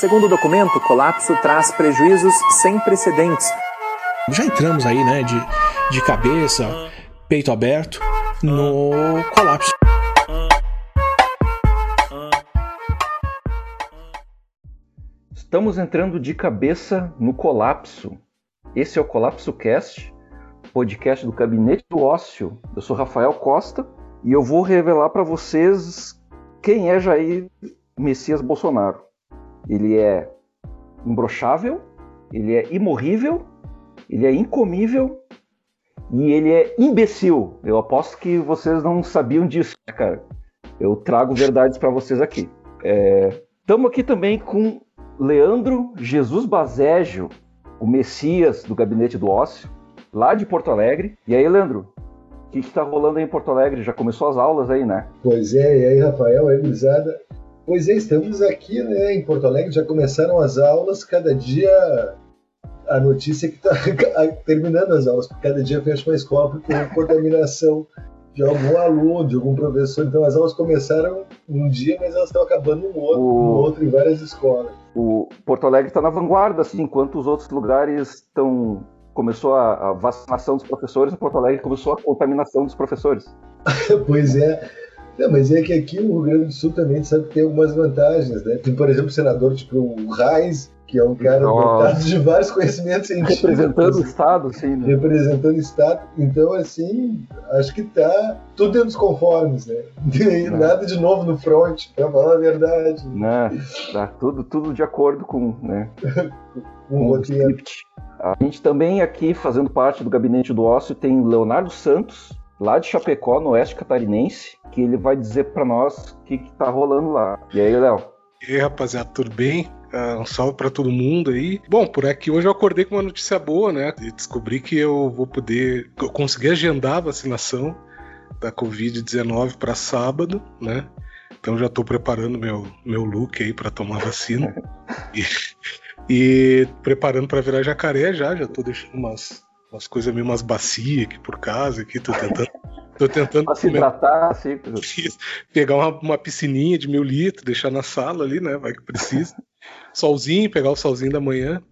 Segundo o documento, o colapso traz prejuízos sem precedentes. Já entramos aí, né, de, de cabeça, peito aberto, no colapso. Estamos entrando de cabeça no colapso. Esse é o Colapso Cast, podcast do Gabinete do Ócio. Eu sou Rafael Costa e eu vou revelar para vocês quem é Jair Messias Bolsonaro. Ele é imbrochável, ele é imorrível, ele é incomível e ele é imbecil. Eu aposto que vocês não sabiam disso, né, cara. Eu trago verdades para vocês aqui. Estamos é... aqui também com Leandro Jesus Bazégio, o Messias do Gabinete do Ócio, lá de Porto Alegre. E aí, Leandro, o que está rolando aí em Porto Alegre? Já começou as aulas aí, né? Pois é, e aí, Rafael, aí, Gurizada. Pois é, estamos aqui né, em Porto Alegre, já começaram as aulas, cada dia a notícia é que está terminando as aulas, porque cada dia fecha uma escola porque tem contaminação de algum aluno, de algum professor. Então as aulas começaram um dia, mas elas estão acabando no outro, o... no outro em várias escolas. O Porto Alegre está na vanguarda, assim, enquanto os outros lugares estão começou a, a, vacinação dos professores, em Porto Alegre começou a contaminação dos professores. pois é. Não, mas é que aqui no Rio Grande do Sul também sabe que tem algumas vantagens, né? Tem, por exemplo, o senador tipo o Reis, que é um cara dotado de vários conhecimentos científicos. Representando o Estado, sim. Né? Representando o Estado. Então, assim, acho que tá tudo dentro dos conformes, né? Nada de novo no front, pra falar a verdade. Não, tá tudo, tudo de acordo com, né? com o script. A gente também aqui, fazendo parte do Gabinete do Ócio, tem Leonardo Santos, lá de Chapecó, no Oeste Catarinense, que ele vai dizer para nós o que, que tá rolando lá. E aí, Léo? E aí, rapaziada, tudo bem? Uh, um salve para todo mundo aí. Bom, por aqui hoje eu acordei com uma notícia boa, né? E descobri que eu vou poder. Eu consegui agendar a vacinação da Covid-19 para sábado, né? Então já estou preparando meu, meu look aí para tomar vacina. e, e preparando para virar jacaré já, já estou deixando umas, umas coisas meio umas bacias aqui por casa, aqui, tô tentando Tô tentando pra se hidratar, assim. Pegar uma, uma, piscininha de mil litros, deixar na sala ali, né? Vai que precisa. solzinho, pegar o solzinho da manhã.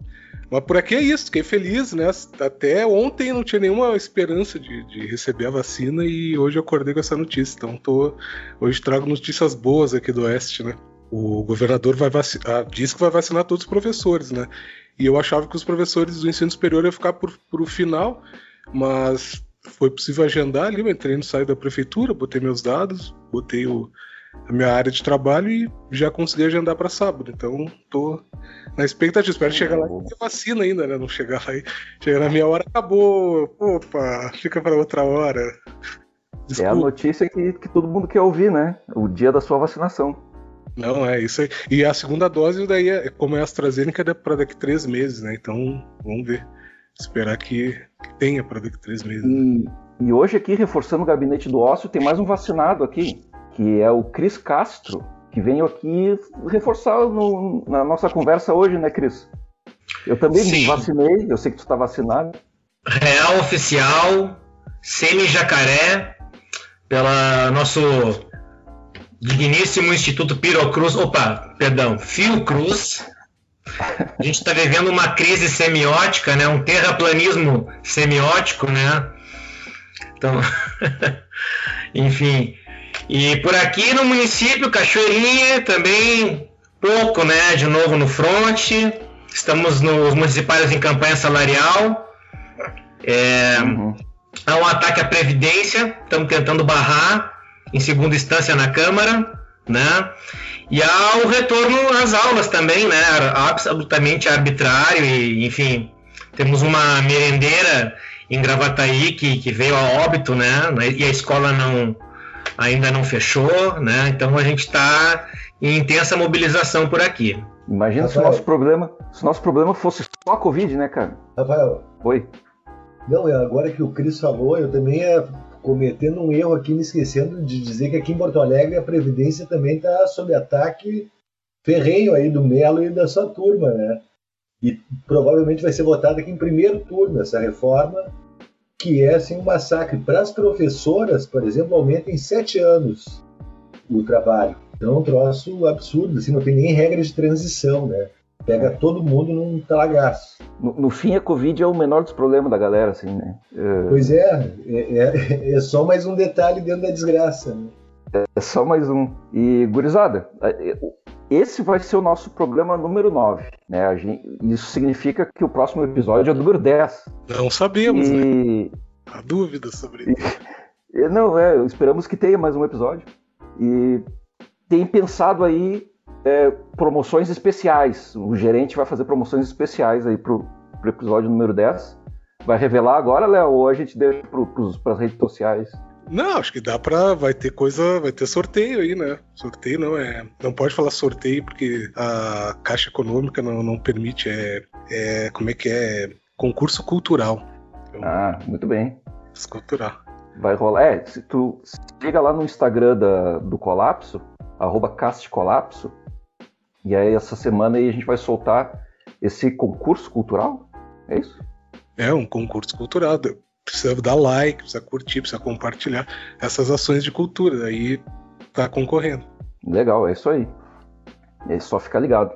Mas por aqui é isso, fiquei feliz, né? Até ontem não tinha nenhuma esperança de, de receber a vacina e hoje eu acordei com essa notícia. Então tô, hoje trago notícias boas aqui do Oeste, né? O governador vai vacinar, ah, diz que vai vacinar todos os professores, né? E eu achava que os professores do ensino superior iam ficar por, por o final, mas foi possível agendar ali, eu entrei no site da prefeitura, botei meus dados, botei o, a minha área de trabalho e já consegui agendar para sábado. Então, tô na expectativa. Espero chegar lá e ter vacina ainda, né? Não chegar lá e chegar na minha hora, acabou. Opa, fica para outra hora. Desculpa. É a notícia que, que todo mundo quer ouvir, né? O dia da sua vacinação. Não, é isso aí. E a segunda dose, daí, é, como é a AstraZeneca, é para daqui três meses, né? Então, vamos ver. Esperar que, que tenha para daqui três meses. E, e hoje aqui, reforçando o gabinete do ócio, tem mais um vacinado aqui, que é o Cris Castro, que veio aqui reforçar no, na nossa conversa hoje, né, Cris? Eu também Sim. me vacinei, eu sei que tu está vacinado. Real oficial, semi-jacaré, pela nosso digníssimo Instituto Pirocruz, opa, perdão, Fiocruz, a gente está vivendo uma crise semiótica, né? Um terraplanismo semiótico, né? Então, enfim. E por aqui no município, Cachoeirinha, também pouco, né? De novo no fronte. Estamos nos municipais em campanha salarial. É, uhum. Há um ataque à Previdência, estamos tentando barrar em segunda instância na Câmara, né? E há o retorno às aulas também, né? Absolutamente arbitrário e, enfim, temos uma merendeira em Gravataí que, que veio a óbito, né? E a escola não ainda não fechou, né? Então a gente está em intensa mobilização por aqui. Imagina Rafael. se o nosso problema, se o nosso problema fosse só a Covid, né, cara? Rafael. Oi. Não, é agora que o Cris falou, eu também é cometendo um erro aqui, me esquecendo de dizer que aqui em Porto Alegre a Previdência também está sob ataque ferrenho aí do Melo e da sua turma, né? E provavelmente vai ser votada aqui em primeiro turno essa reforma, que é assim um massacre. Para as professoras, por exemplo, aumenta em sete anos o trabalho. Então é um troço absurdo, assim, não tem nem regra de transição, né? pega todo mundo num talagaço. No, no, fim, a Covid é o menor dos problemas da galera, assim, né? É... Pois é, é, é, é, só mais um detalhe dentro da desgraça, né? É só mais um. E, gurizada, esse vai ser o nosso programa número 9. Né? Gente, isso significa que o próximo episódio é o número 10. Não sabemos, e... né? Há dúvidas sobre isso. Não, é, esperamos que tenha mais um episódio. E tem pensado aí é, promoções especiais. O gerente vai fazer promoções especiais aí pro, pro episódio número 10. Vai revelar agora, Léo, ou a gente deixa para as redes sociais? Não, acho que dá pra. Vai ter coisa. Vai ter sorteio aí, né? Sorteio não é. Não pode falar sorteio porque a Caixa Econômica não, não permite. É, é. Como é que é? Concurso cultural. Então, ah, muito bem. Cultural. Vai rolar. É, se tu chega lá no Instagram da, do Colapso, arroba castcolapso, e aí essa semana aí a gente vai soltar esse concurso cultural? É isso? É, um concurso cultural precisa dar like, precisa curtir, precisa compartilhar essas ações de cultura. Aí tá concorrendo. Legal, é isso aí. É só ficar ligado.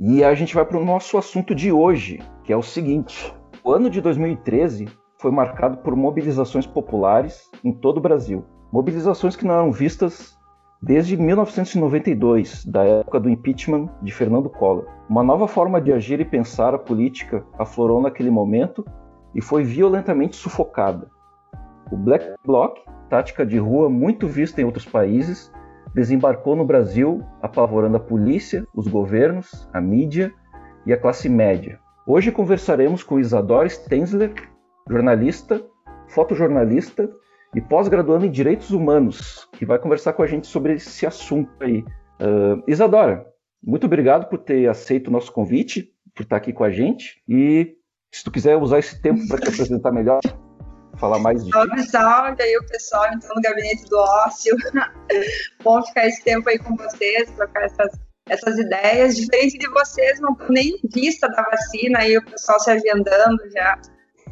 E a gente vai para o nosso assunto de hoje, que é o seguinte: o ano de 2013 foi marcado por mobilizações populares em todo o Brasil. Mobilizações que não eram vistas desde 1992, da época do impeachment de Fernando Collor. Uma nova forma de agir e pensar a política aflorou naquele momento e foi violentamente sufocada. O Black Bloc, tática de rua muito vista em outros países, desembarcou no Brasil, apavorando a polícia, os governos, a mídia e a classe média. Hoje conversaremos com Isadora Stenzler, jornalista, fotojornalista e pós-graduando em Direitos Humanos, que vai conversar com a gente sobre esse assunto aí. Uh, Isadora, muito obrigado por ter aceito o nosso convite, por estar aqui com a gente e se tu quiser usar esse tempo para te apresentar melhor, falar mais de Salve, salve aí o pessoal, então, no Gabinete do Ócio. Bom ficar esse tempo aí com vocês, trocar essas, essas ideias. Diferente de vocês, não tô nem em vista da vacina, aí o pessoal se agendando já,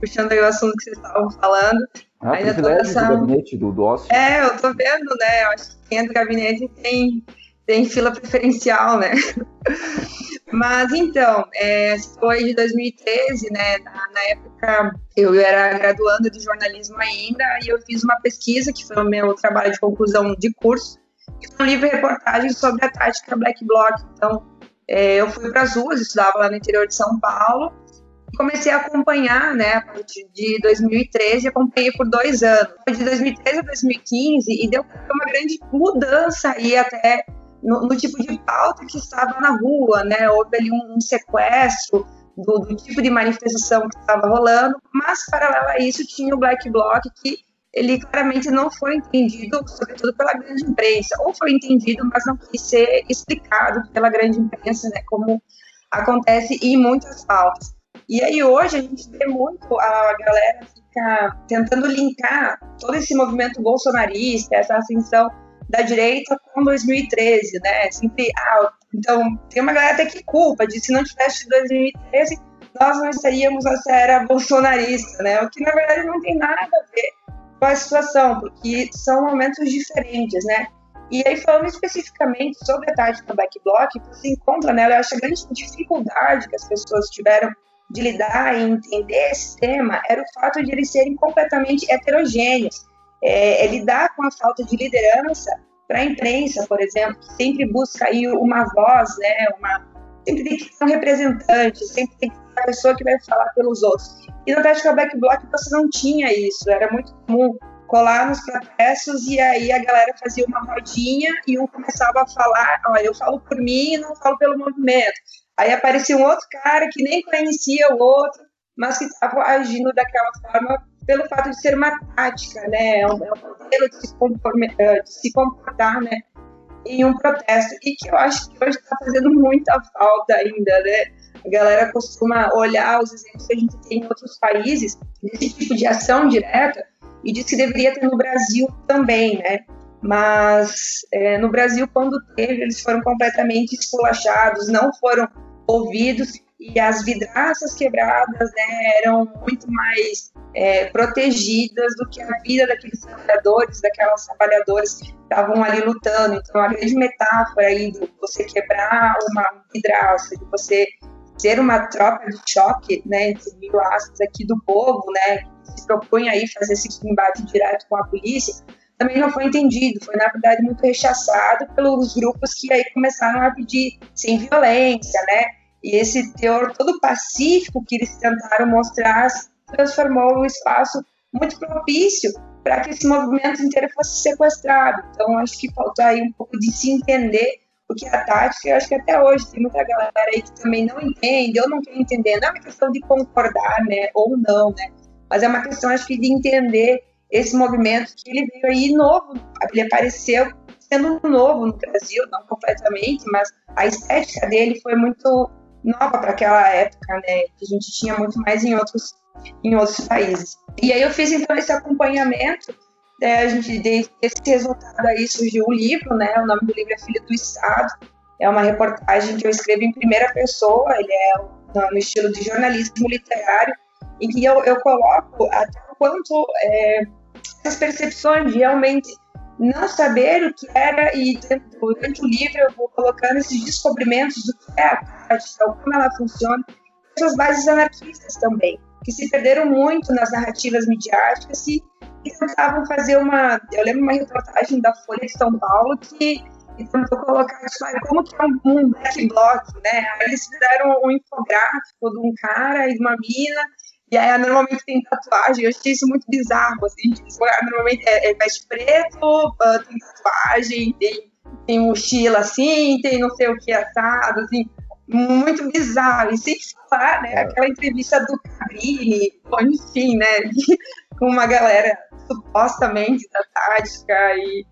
puxando aí o assunto que vocês estavam falando. Ah, Ainda privilégio essa... do gabinete do, do ócio. É, eu tô vendo, né? Eu acho que quem é do gabinete tem, tem fila preferencial, né? Mas então, é, foi de 2013, né? Na, na, época eu era graduando de jornalismo ainda e eu fiz uma pesquisa que foi o meu trabalho de conclusão de curso, que foi um livro reportagem sobre a tática Black Bloc. Então, é, eu fui para as ruas, estudava lá no interior de São Paulo comecei a acompanhar, né? A partir de 2013, acompanhei por dois anos. De 2013 a 2015 e deu uma grande mudança aí até no, no, tipo de pauta que estava na rua, né? Houve ali um, um sequestro do, do, tipo de manifestação que estava rolando, mas paralelo a isso tinha o Black Bloc que ele claramente não foi entendido, sobretudo pela grande imprensa, ou foi entendido, mas não quis ser explicado pela grande imprensa, né? Como acontece em muitas pautas. E aí hoje a gente vê muito a galera ficar tentando linkar todo esse movimento bolsonarista, essa ascensão da direita com 2013, né? Sempre, ah, então tem uma galera até que culpa de se não tivesse 2013, nós não estaríamos nessa era bolsonarista, né? O que na verdade não tem nada a ver com a situação, porque são momentos diferentes, né? E aí, falando especificamente sobre a tática Black Bloc, você encontra nela, eu acho a grande dificuldade que as pessoas tiveram de lidar e entender esse tema era o fato de eles serem completamente heterogêneos é, é lidar com a falta de liderança para a imprensa, por exemplo, que sempre busca aí uma voz, né, uma, sempre tem que ter um representante, sempre tem que ter uma pessoa que vai falar pelos outros. E na Tática Black Bloc você não tinha isso, era muito comum colar nos protestos e aí a galera fazia uma rodinha e um começava a falar, olha, eu falo por mim e não falo pelo movimento. Aí aparecia um outro cara que nem conhecia o outro, mas que estava agindo daquela forma pelo fato de ser uma tática, né? É um, é um modelo de se, eh, de se comportar, né? Em um protesto. E que eu acho que hoje está fazendo muita falta ainda, né? A galera costuma olhar os exemplos que a gente tem em outros países desse tipo de ação direta e diz que deveria ter no Brasil também, né? Mas é, no Brasil, quando teve, eles foram completamente esculachados, não foram ouvidos e as vidraças quebradas né, eram muito mais é, protegidas do que a vida daqueles trabalhadores, daquelas trabalhadoras que estavam ali lutando. Então, a grande metáfora aí de você quebrar uma vidraça, de você ser uma tropa de choque, né, entre mil aspas aqui do povo, né, que se propõe aí fazer esse embate direto com a polícia, também não foi entendido, foi na verdade muito rechaçado pelos grupos que aí começaram a pedir sem violência, né, e esse teor todo pacífico que eles tentaram mostrar transformou o espaço muito propício para que esse movimento inteiro fosse sequestrado. Então, acho que faltou aí um pouco de se entender o que é a tática. Eu acho que até hoje tem muita galera aí que também não entende ou não quer entender. Não é uma questão de concordar, né, ou não, né, mas é uma questão, acho que, de entender esse movimento que ele veio aí novo. Ele apareceu sendo novo no Brasil, não completamente, mas a estética dele foi muito nova para aquela época, né, que a gente tinha muito mais em outros em outros países. E aí eu fiz então esse acompanhamento, né, a gente desse resultado aí surgiu o livro, né? O nome do livro é Filho do Estado. É uma reportagem que eu escrevo em primeira pessoa, ele é no estilo de jornalismo literário, em que eu, eu coloco até quanto é, essas percepções realmente não saber o que era e durante o livro eu vou colocando esses descobrimentos do que é a prática, como ela funciona, essas bases anarquistas também que se perderam muito nas narrativas midiáticas e, tentavam fazer uma. Eu lembro uma reportagem da Folha de São Paulo que tentou colocar tipo, como que é um, um black bloc, né? Aí eles fizeram um infográfico de um cara e de uma mina, e aí normalmente tem tatuagem, eu achei isso muito bizarro, assim, tipo, normalmente é, é veste preto, uh, tem tatuagem, tem, tem mochila assim, tem não sei o que assado, assim, muito bizarro. E sem falar, né, aquela entrevista do Cabrini, enfim, né, com uma galera supostamente da tática e,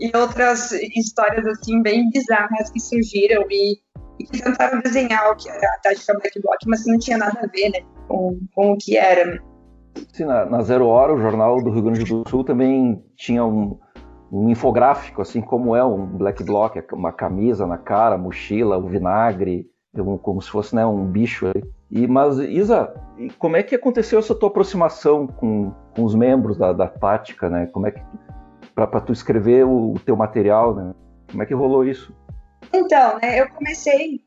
e outras histórias assim bem bizarras que surgiram e, e que tentaram desenhar o que era a tática Black Bloc, mas que não tinha nada a ver, né, com, com o que era. Sim, na, na Zero Hora, o jornal do Rio Grande do Sul também tinha um, um infográfico, assim como é um black bloc, uma camisa na cara, mochila, o vinagre, como se fosse né, um bicho. E, mas, Isa, como é que aconteceu essa tua aproximação com, com os membros da, da Tática, né? Como é que para tu escrever o, o, teu material, né? Como é que rolou isso? Então, né, eu comecei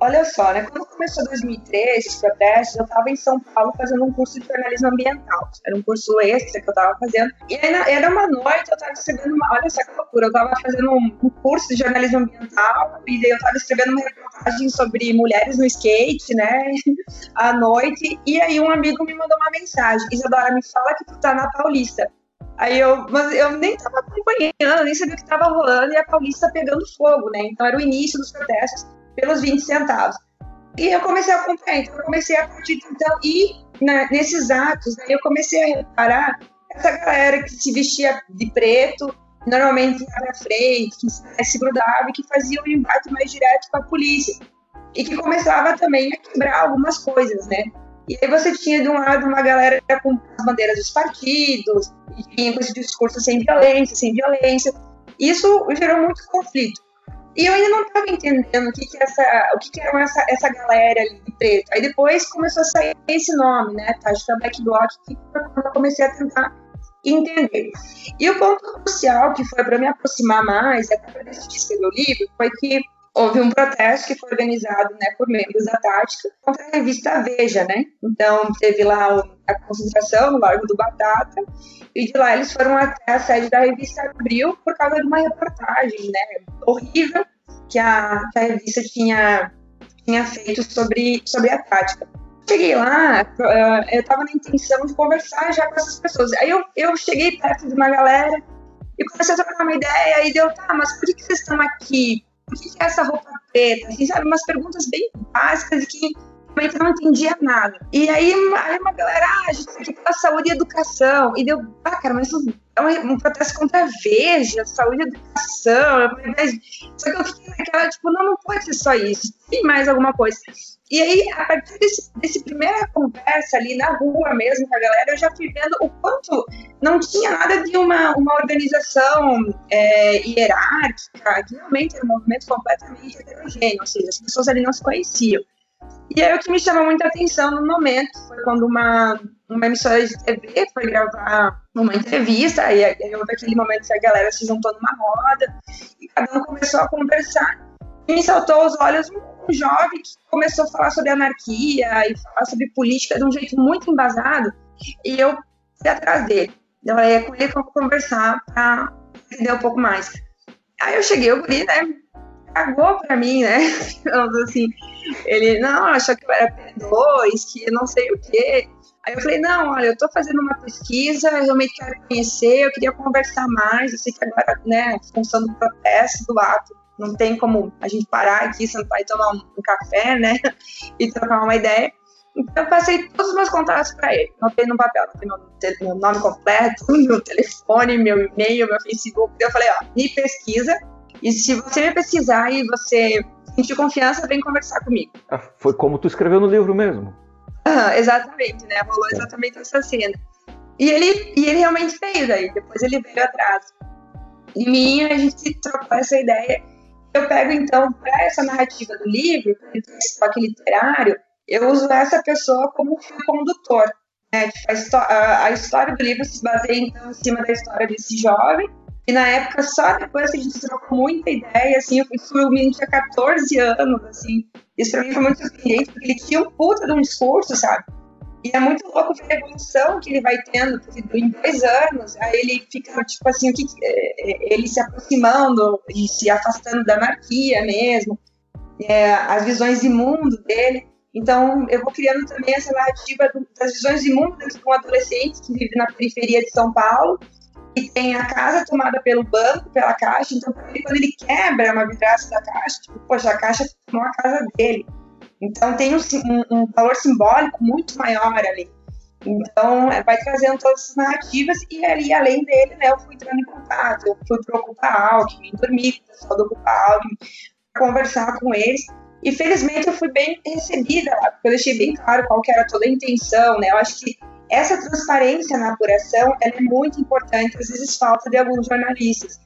olha só, né? Quando começou 2013, esses protestos, eu estava em São Paulo fazendo um curso de jornalismo ambiental. Era um curso extra que eu estava fazendo. E aí, era uma noite, eu estava escrevendo uma. Olha só que loucura, eu estava fazendo um, curso de jornalismo ambiental e daí eu estava escrevendo uma reportagem sobre mulheres no skate, né? À noite. E aí um amigo me mandou uma mensagem: Isadora, me fala que tu tá na Paulista. Aí eu, mas eu nem tava acompanhando, nem sabia o que tava rolando e a Paulista pegando fogo, né? Então era o início dos protestos pelos 20 centavos. E eu comecei a acompanhar, então eu comecei a curtir, então, e na, nesses atos, né, eu comecei a reparar essa galera que se vestia de preto, normalmente ia pra frente, que se grudava e que fazia um embate mais direto com a polícia. E que começava também a quebrar algumas coisas, né? E aí você tinha de um lado uma galera com as bandeiras dos partidos, e tinha com esse discurso sem violência, sem violência. Isso gerou muito conflito. E eu ainda não estava entendendo o que, que, essa, o que, que era essa, essa galera ali de preto. Aí depois começou a sair esse nome, né? Tática Black Bloc, que eu comecei a tentar entender. E o ponto crucial que foi para me aproximar mais, até para decidir escrever o livro, foi que houve um protesto que foi organizado né, por membros da Tática contra a revista Veja, né? Então, teve lá a concentração no Largo do Batata, e de lá eles foram até a sede da revista Abril por causa de uma reportagem, né? Horrível que a, que a revista tinha, tinha feito sobre, sobre a tática. Cheguei lá, eu estava na intenção de conversar já com essas pessoas. Aí eu, eu cheguei perto de uma galera e comecei a trocar uma ideia, e deu, tá, mas por que vocês estão aqui? Por que, é essa roupa preta? Assim, sabe, umas perguntas bem básicas que realmente não entendia nada. E aí, aí uma galera, ah, a gente tem que pela saúde e educação. E deu, ah, cara, mas isso é um, um protesto contra a Veja, saúde e educação. Só que eu fiquei naquela, tipo, não, não pode ser só isso. Tem mais alguma coisa. E aí, a partir desse, desse primeira conversa ali na rua mesmo com a galera, eu já fui vendo o quanto não tinha nada de uma, uma organização é, hierárquica, que realmente era um movimento completamente heterogêneo, ou seja, as pessoas ali não se conheciam. E aí o que me chamou muita atenção no momento foi quando uma, uma emissora de TV foi gravar uma entrevista, e aí houve aquele momento que a galera se juntou numa roda, e cada um começou a conversar, e me saltou aos olhos um jovem que começou a falar sobre anarquia e falar sobre política de um jeito muito embasado, e eu fui atrás dele. Eu falei, é com ele que eu vou conversar para entender um pouco mais. Aí eu cheguei, o guri, né, cagou pra mim, né, assim, ele, não, achou que era P2, que não sei o quê, Aí eu falei, não, olha, eu estou fazendo uma pesquisa, eu realmente quero conhecer, eu queria conversar mais, eu sei que agora, né, função do protesto, do ato, não tem como a gente parar aqui, sentar e tomar um, café, né, e trocar uma ideia. Então eu passei todos os meus contatos para ele, notei no papel, notei meu, meu nome completo, meu telefone, meu e-mail, meu Facebook, eu falei, ó, me pesquisa, e se você me pesquisar e você sentir confiança, vem conversar comigo. Ah, foi como tu escreveu no livro mesmo exatamente, né? Rolou exatamente essa cena. E ele, e ele realmente veio daí, depois ele veio atrás. E mim, a gente trocou essa ideia. Eu pego, então, para essa narrativa do livro, para esse toque literário, eu uso essa pessoa como fio condutor. Né? Tipo, a, a, história do livro se baseia, então, em cima da história desse jovem, e na época, só depois que a gente trocou muita ideia, assim, eu fui, o menino tinha 14 anos, assim, isso pra mim foi muito surpreendente, porque ele tinha um puta de um discurso, sabe? E é muito louco ver a evolução que ele vai tendo, porque em dois anos, aí ele fica, tipo assim, que, é, é, ele se aproximando e se afastando da anarquia mesmo, é, as visões de mundo dele. Então, eu vou criando também essa narrativa das visões de mundo de um adolescente que vive na periferia de São Paulo, e tem a casa tomada pelo banco, pela caixa, então quando ele quebra uma vidraça da caixa, tipo, poxa, a caixa tomou a casa dele. Então tem um, um, valor simbólico muito maior ali. Então é, vai trazendo todas essas narrativas e ali, além dele, né, eu fui entrando em contato, eu fui para Ocupa Alckmin, dormir com o pessoal do Ocupa Alckmin, conversar com eles. E felizmente eu fui bem recebida lá, porque eu deixei bem claro qual que era toda a intenção, né? Eu acho que essa transparência na apuração é muito importante, às vezes falta de alguns jornalistas.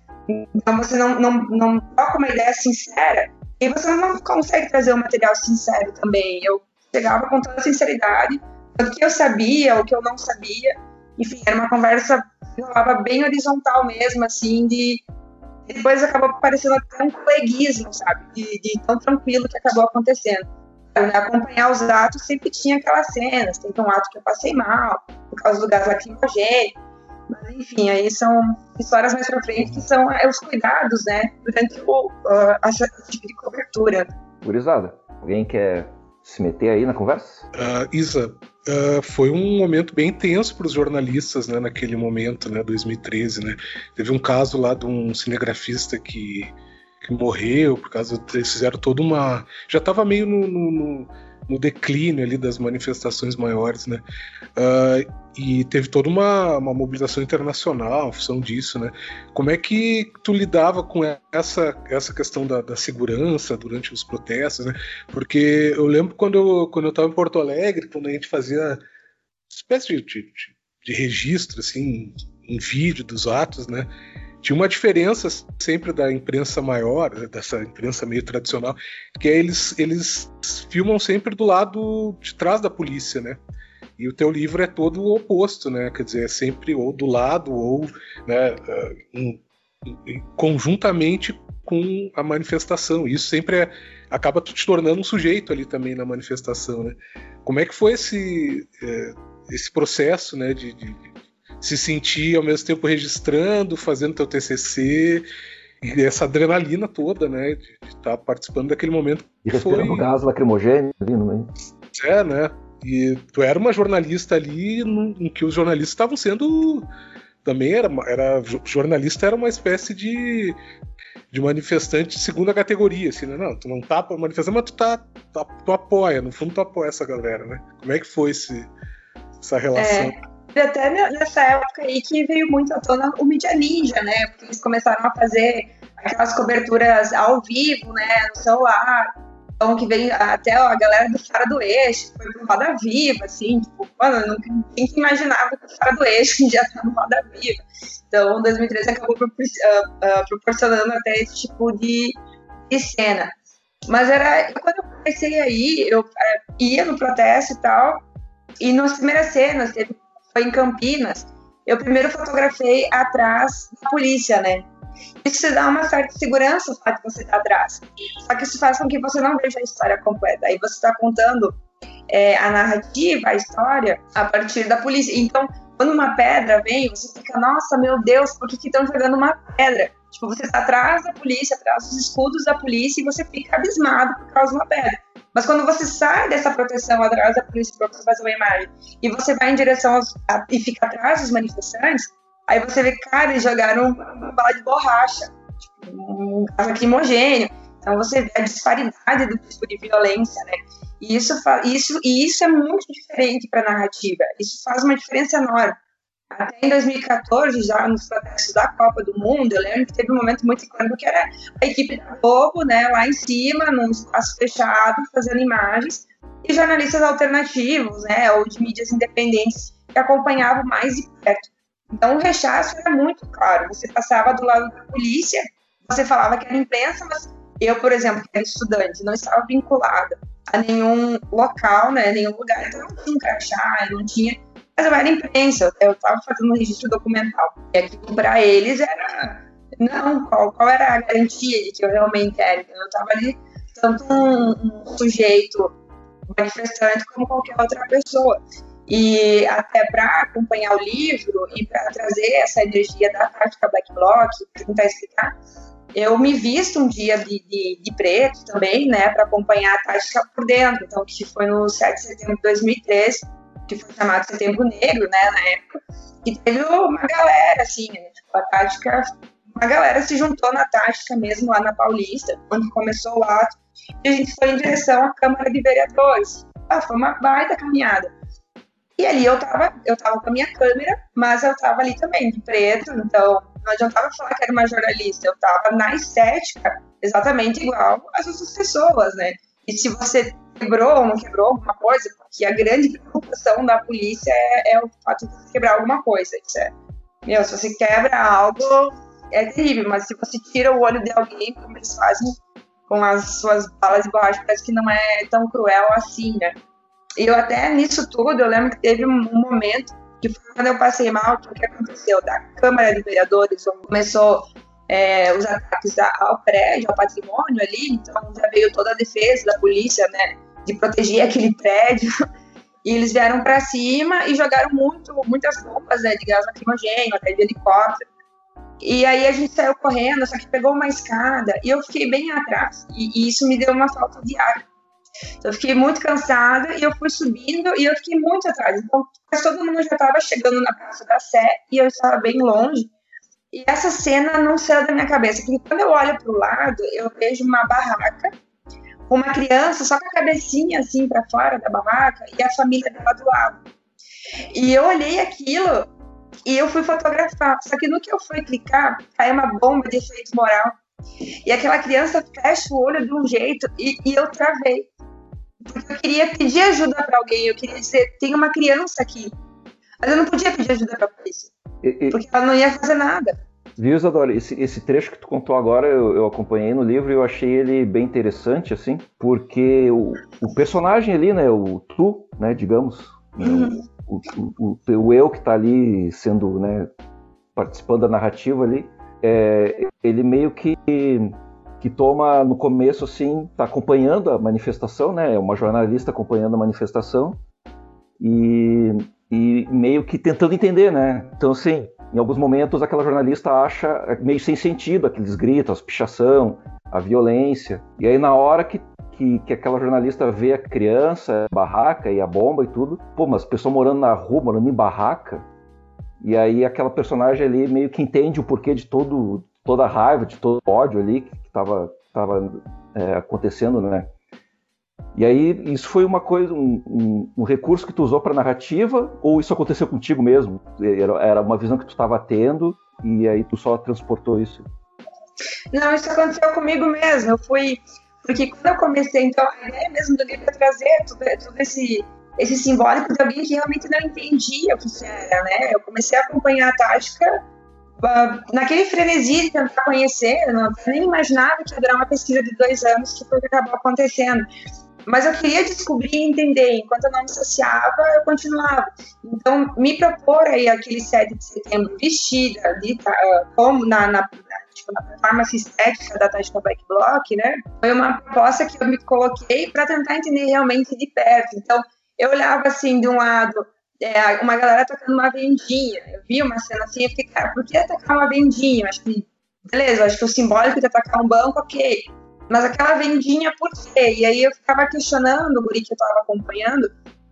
Então você não, não, não toca uma ideia sincera e você não consegue trazer um material sincero também. Eu chegava com toda sinceridade, o que eu sabia, o que eu não sabia. Enfim, era uma conversa rolava bem horizontal mesmo, assim, de depois acabou parecendo até um coleguismo, sabe? De, de tão tranquilo que acabou acontecendo né, acompanhar os atos sempre tinha aquelas cenas. Teve um ato que eu passei mal, por causa do gás lacrimogêneo. Mas, enfim, aí são histórias mais pra frente que são é, os cuidados, né, durante o, uh, esse tipo de cobertura. Gurizada, alguém quer se meter aí na conversa? Uh, Isa, uh, foi um momento bem tenso para os jornalistas, né, naquele momento, né, 2013, né. Teve um caso lá de um cinegrafista que que morreu por causa eles fizeram toda uma já estava meio no, no, no, declínio ali das manifestações maiores, né? Uh, e teve toda uma, uma mobilização internacional em função disso, né? Como é que tu lidava com essa, essa questão da, da segurança durante os protestos, né? Porque eu lembro quando eu, quando eu estava em Porto Alegre, quando a gente fazia espécie de, de, de registro, assim, em vídeo dos atos, né? Tinha uma diferença sempre da imprensa maior, dessa imprensa meio tradicional, que é eles, eles filmam sempre do lado de trás da polícia, né? E o teu livro é todo o oposto, né? Quer dizer, é sempre ou do lado ou né, ah, conjuntamente com a manifestação. Isso sempre é, acaba te tornando um sujeito ali também na manifestação, né? Como é que foi esse, é, esse processo, né, de, de se sentir ao mesmo tempo registrando, fazendo teu TCC e essa adrenalina toda, né, de estar tá participando daquele momento. E respirando foi... gás lacrimogêneo ali no meio. É, né? E tu era uma jornalista ali em que os jornalistas estavam sendo também era, era jornalista era uma espécie de, de manifestante de segunda categoria, assim, né? Não, tu não tá manifestando, mas tu tá, tá, tu apoia, no fundo tu apoia essa galera, né? Como é que foi esse, essa relação? É, até nessa época aí que veio muito à tona o Media Ninja, né? Porque eles começaram a fazer aquelas coberturas ao vivo, né? No celular. Então, que vem até ó, a galera do Fora do Eixo, foi pro Roda Viva, assim, tipo, mano, que imaginava que o Fora do Eixo já tá no Roda Viva. Então, 2013 acabou uh, uh, proporcionando até esse tipo de, de cena. Mas era, quando eu comecei aí, eu uh, ia no protesto e tal, e nas primeiras cenas teve foi em Campinas, eu primeiro fotografei atrás da polícia, né? Isso te dá uma certa segurança, o fato de você estar atrás. Só que isso faz com que você não veja a história completa. Aí você está contando é, a narrativa, a história, a partir da polícia. Então, quando uma pedra vem, você fica, nossa, meu Deus, por que estão jogando uma pedra? Tipo, você está atrás da polícia, atrás dos escudos da polícia e você fica abismado por causa de uma pedra. Mas quando você sai dessa proteção atrás da polícia para fazer uma imagem e você vai em direção aos, a, e fica atrás dos manifestantes, aí você vê, cara, eles jogaram uma bala de borracha, tipo, um gás lacrimogênio. Então você vê a disparidade do tipo de violência, né? E isso, isso, e isso é muito diferente para a narrativa. Isso faz uma diferença enorme. Até em 2014, já nos protestos da Copa do Mundo, eu lembro que teve um momento muito icônico que era a equipe da Globo, né, lá em cima, num espaço fechado, fazendo imagens, e jornalistas alternativos, né, ou de mídias independentes, que acompanhavam mais de perto. Então, o rechaço era muito claro. Você passava do lado da polícia, você falava que era imprensa, mas eu, por exemplo, que era estudante, não estava vinculada a nenhum local, né, nenhum lugar, então não tinha um crachá, não tinha mas eu era imprensa, eu estava fazendo um registro documental. E aquilo para eles era. Não, qual, qual era a garantia de que eu realmente era? Eu estava ali, tanto um, um sujeito manifestante como qualquer outra pessoa. E até para acompanhar o livro e para trazer essa energia da tática Black Bloc, para tentar explicar, eu me visto um dia de, de, de preto também, né, para acompanhar a tática por dentro. Então, que foi no 7 de setembro de 2013 que foi chamado Setembro Negro, né, na época, e teve uma galera, assim, né, tipo, a tática, uma galera se juntou na tática mesmo lá na Paulista, quando começou o ato, e a gente foi em direção à Câmara de Vereadores. Ah, foi uma baita caminhada. E ali eu tava, eu tava com a minha câmera, mas eu tava ali também, de preto, então não adiantava falar que era uma jornalista, eu tava na estética exatamente igual às outras pessoas, né? E se você quebrou ou não quebrou alguma coisa, porque a grande preocupação da polícia é, é o fato de quebrar alguma coisa. É, meu, se você quebra algo, é terrível, mas se você tira o olho de alguém, como eles fazem com as suas balas de borracha, parece que não é tão cruel assim, né? E eu até nisso tudo, eu lembro que teve um momento que foi quando eu passei mal, o que aconteceu? Da Câmara de Vereadores, começou é, os ataques ao prédio, ao patrimônio ali, então já veio toda a defesa da polícia, né? De proteger aquele prédio. E eles vieram para cima e jogaram muito, muitas bombas né, de gás lacrimogênio, até de helicóptero. E aí a gente saiu correndo, só que pegou uma escada e eu fiquei bem atrás. E, e isso me deu uma falta de ar. Então, eu fiquei muito cansada e eu fui subindo e eu fiquei muito atrás. Então, todo mundo já estava chegando na Praça da Sé e eu estava bem longe. E essa cena não saiu da minha cabeça, porque quando eu olho para o lado, eu vejo uma barraca uma criança só com a cabecinha assim para fora da barraca e a família dela do lado. E eu olhei aquilo e eu fui fotografar. Só que no que eu fui clicar, caiu uma bomba de efeito moral. E aquela criança fecha o olho de um jeito e, e eu travei. Porque eu queria pedir ajuda para alguém, eu queria dizer: tem uma criança aqui. Mas eu não podia pedir ajuda para a polícia. Porque ela não ia fazer nada. Viu, Isadora? Esse, esse trecho que tu contou agora, eu, eu, acompanhei no livro e eu achei ele bem interessante, assim, porque o, o personagem ali, né, o tu, né, digamos, né, uhum. o, o, o, eu que está ali sendo, né, participando da narrativa ali, é, ele meio que que toma no começo assim, está acompanhando a manifestação, né? É uma jornalista acompanhando a manifestação e, e meio que tentando entender, né? Então assim, em alguns momentos aquela jornalista acha meio sem sentido aqueles gritos, a pichação, a violência. E aí na hora que, que, que, aquela jornalista vê a criança, a barraca e a bomba e tudo, pô, mas pessoa morando na rua, morando em barraca, e aí aquela personagem ali meio que entende o porquê de todo, toda a raiva, de todo o ódio ali que estava tava, é, acontecendo, né? E aí, isso foi uma coisa, um, um, um recurso que tu usou para narrativa, ou isso aconteceu contigo mesmo? Era, era uma visão que tu estava tendo e aí tu só transportou isso? Não, isso aconteceu comigo mesmo. Eu fui. Porque quando eu comecei, então, a ideia mesmo do livro é trazer tudo, tudo esse, esse simbólico de alguém que realmente não entendia o que era, né? Eu comecei a acompanhar a tática uh, naquele frenesi de tentar conhecer, eu não, nem imaginava que ia durar uma pesquisa de dois anos, que foi o que acabou acontecendo. Mas eu queria descobrir e entender. Enquanto eu não me associava, eu continuava. Então, me propor aí aquele 7 de setembro vestida, de, como na, na, tipo, na estética da tática Black Block, né? Foi uma proposta que eu me coloquei para tentar entender realmente de perto. Então, eu olhava assim de um lado é, uma galera tocando uma vendinha. Eu vi uma cena assim, eu fiquei, cara, por que atacar uma vendinha? Eu acho que, beleza, acho que o simbólico de atacar um banco, ok. Mas aquela vendinha, por quê? E aí eu ficava questionando o guri que eu estava acompanhando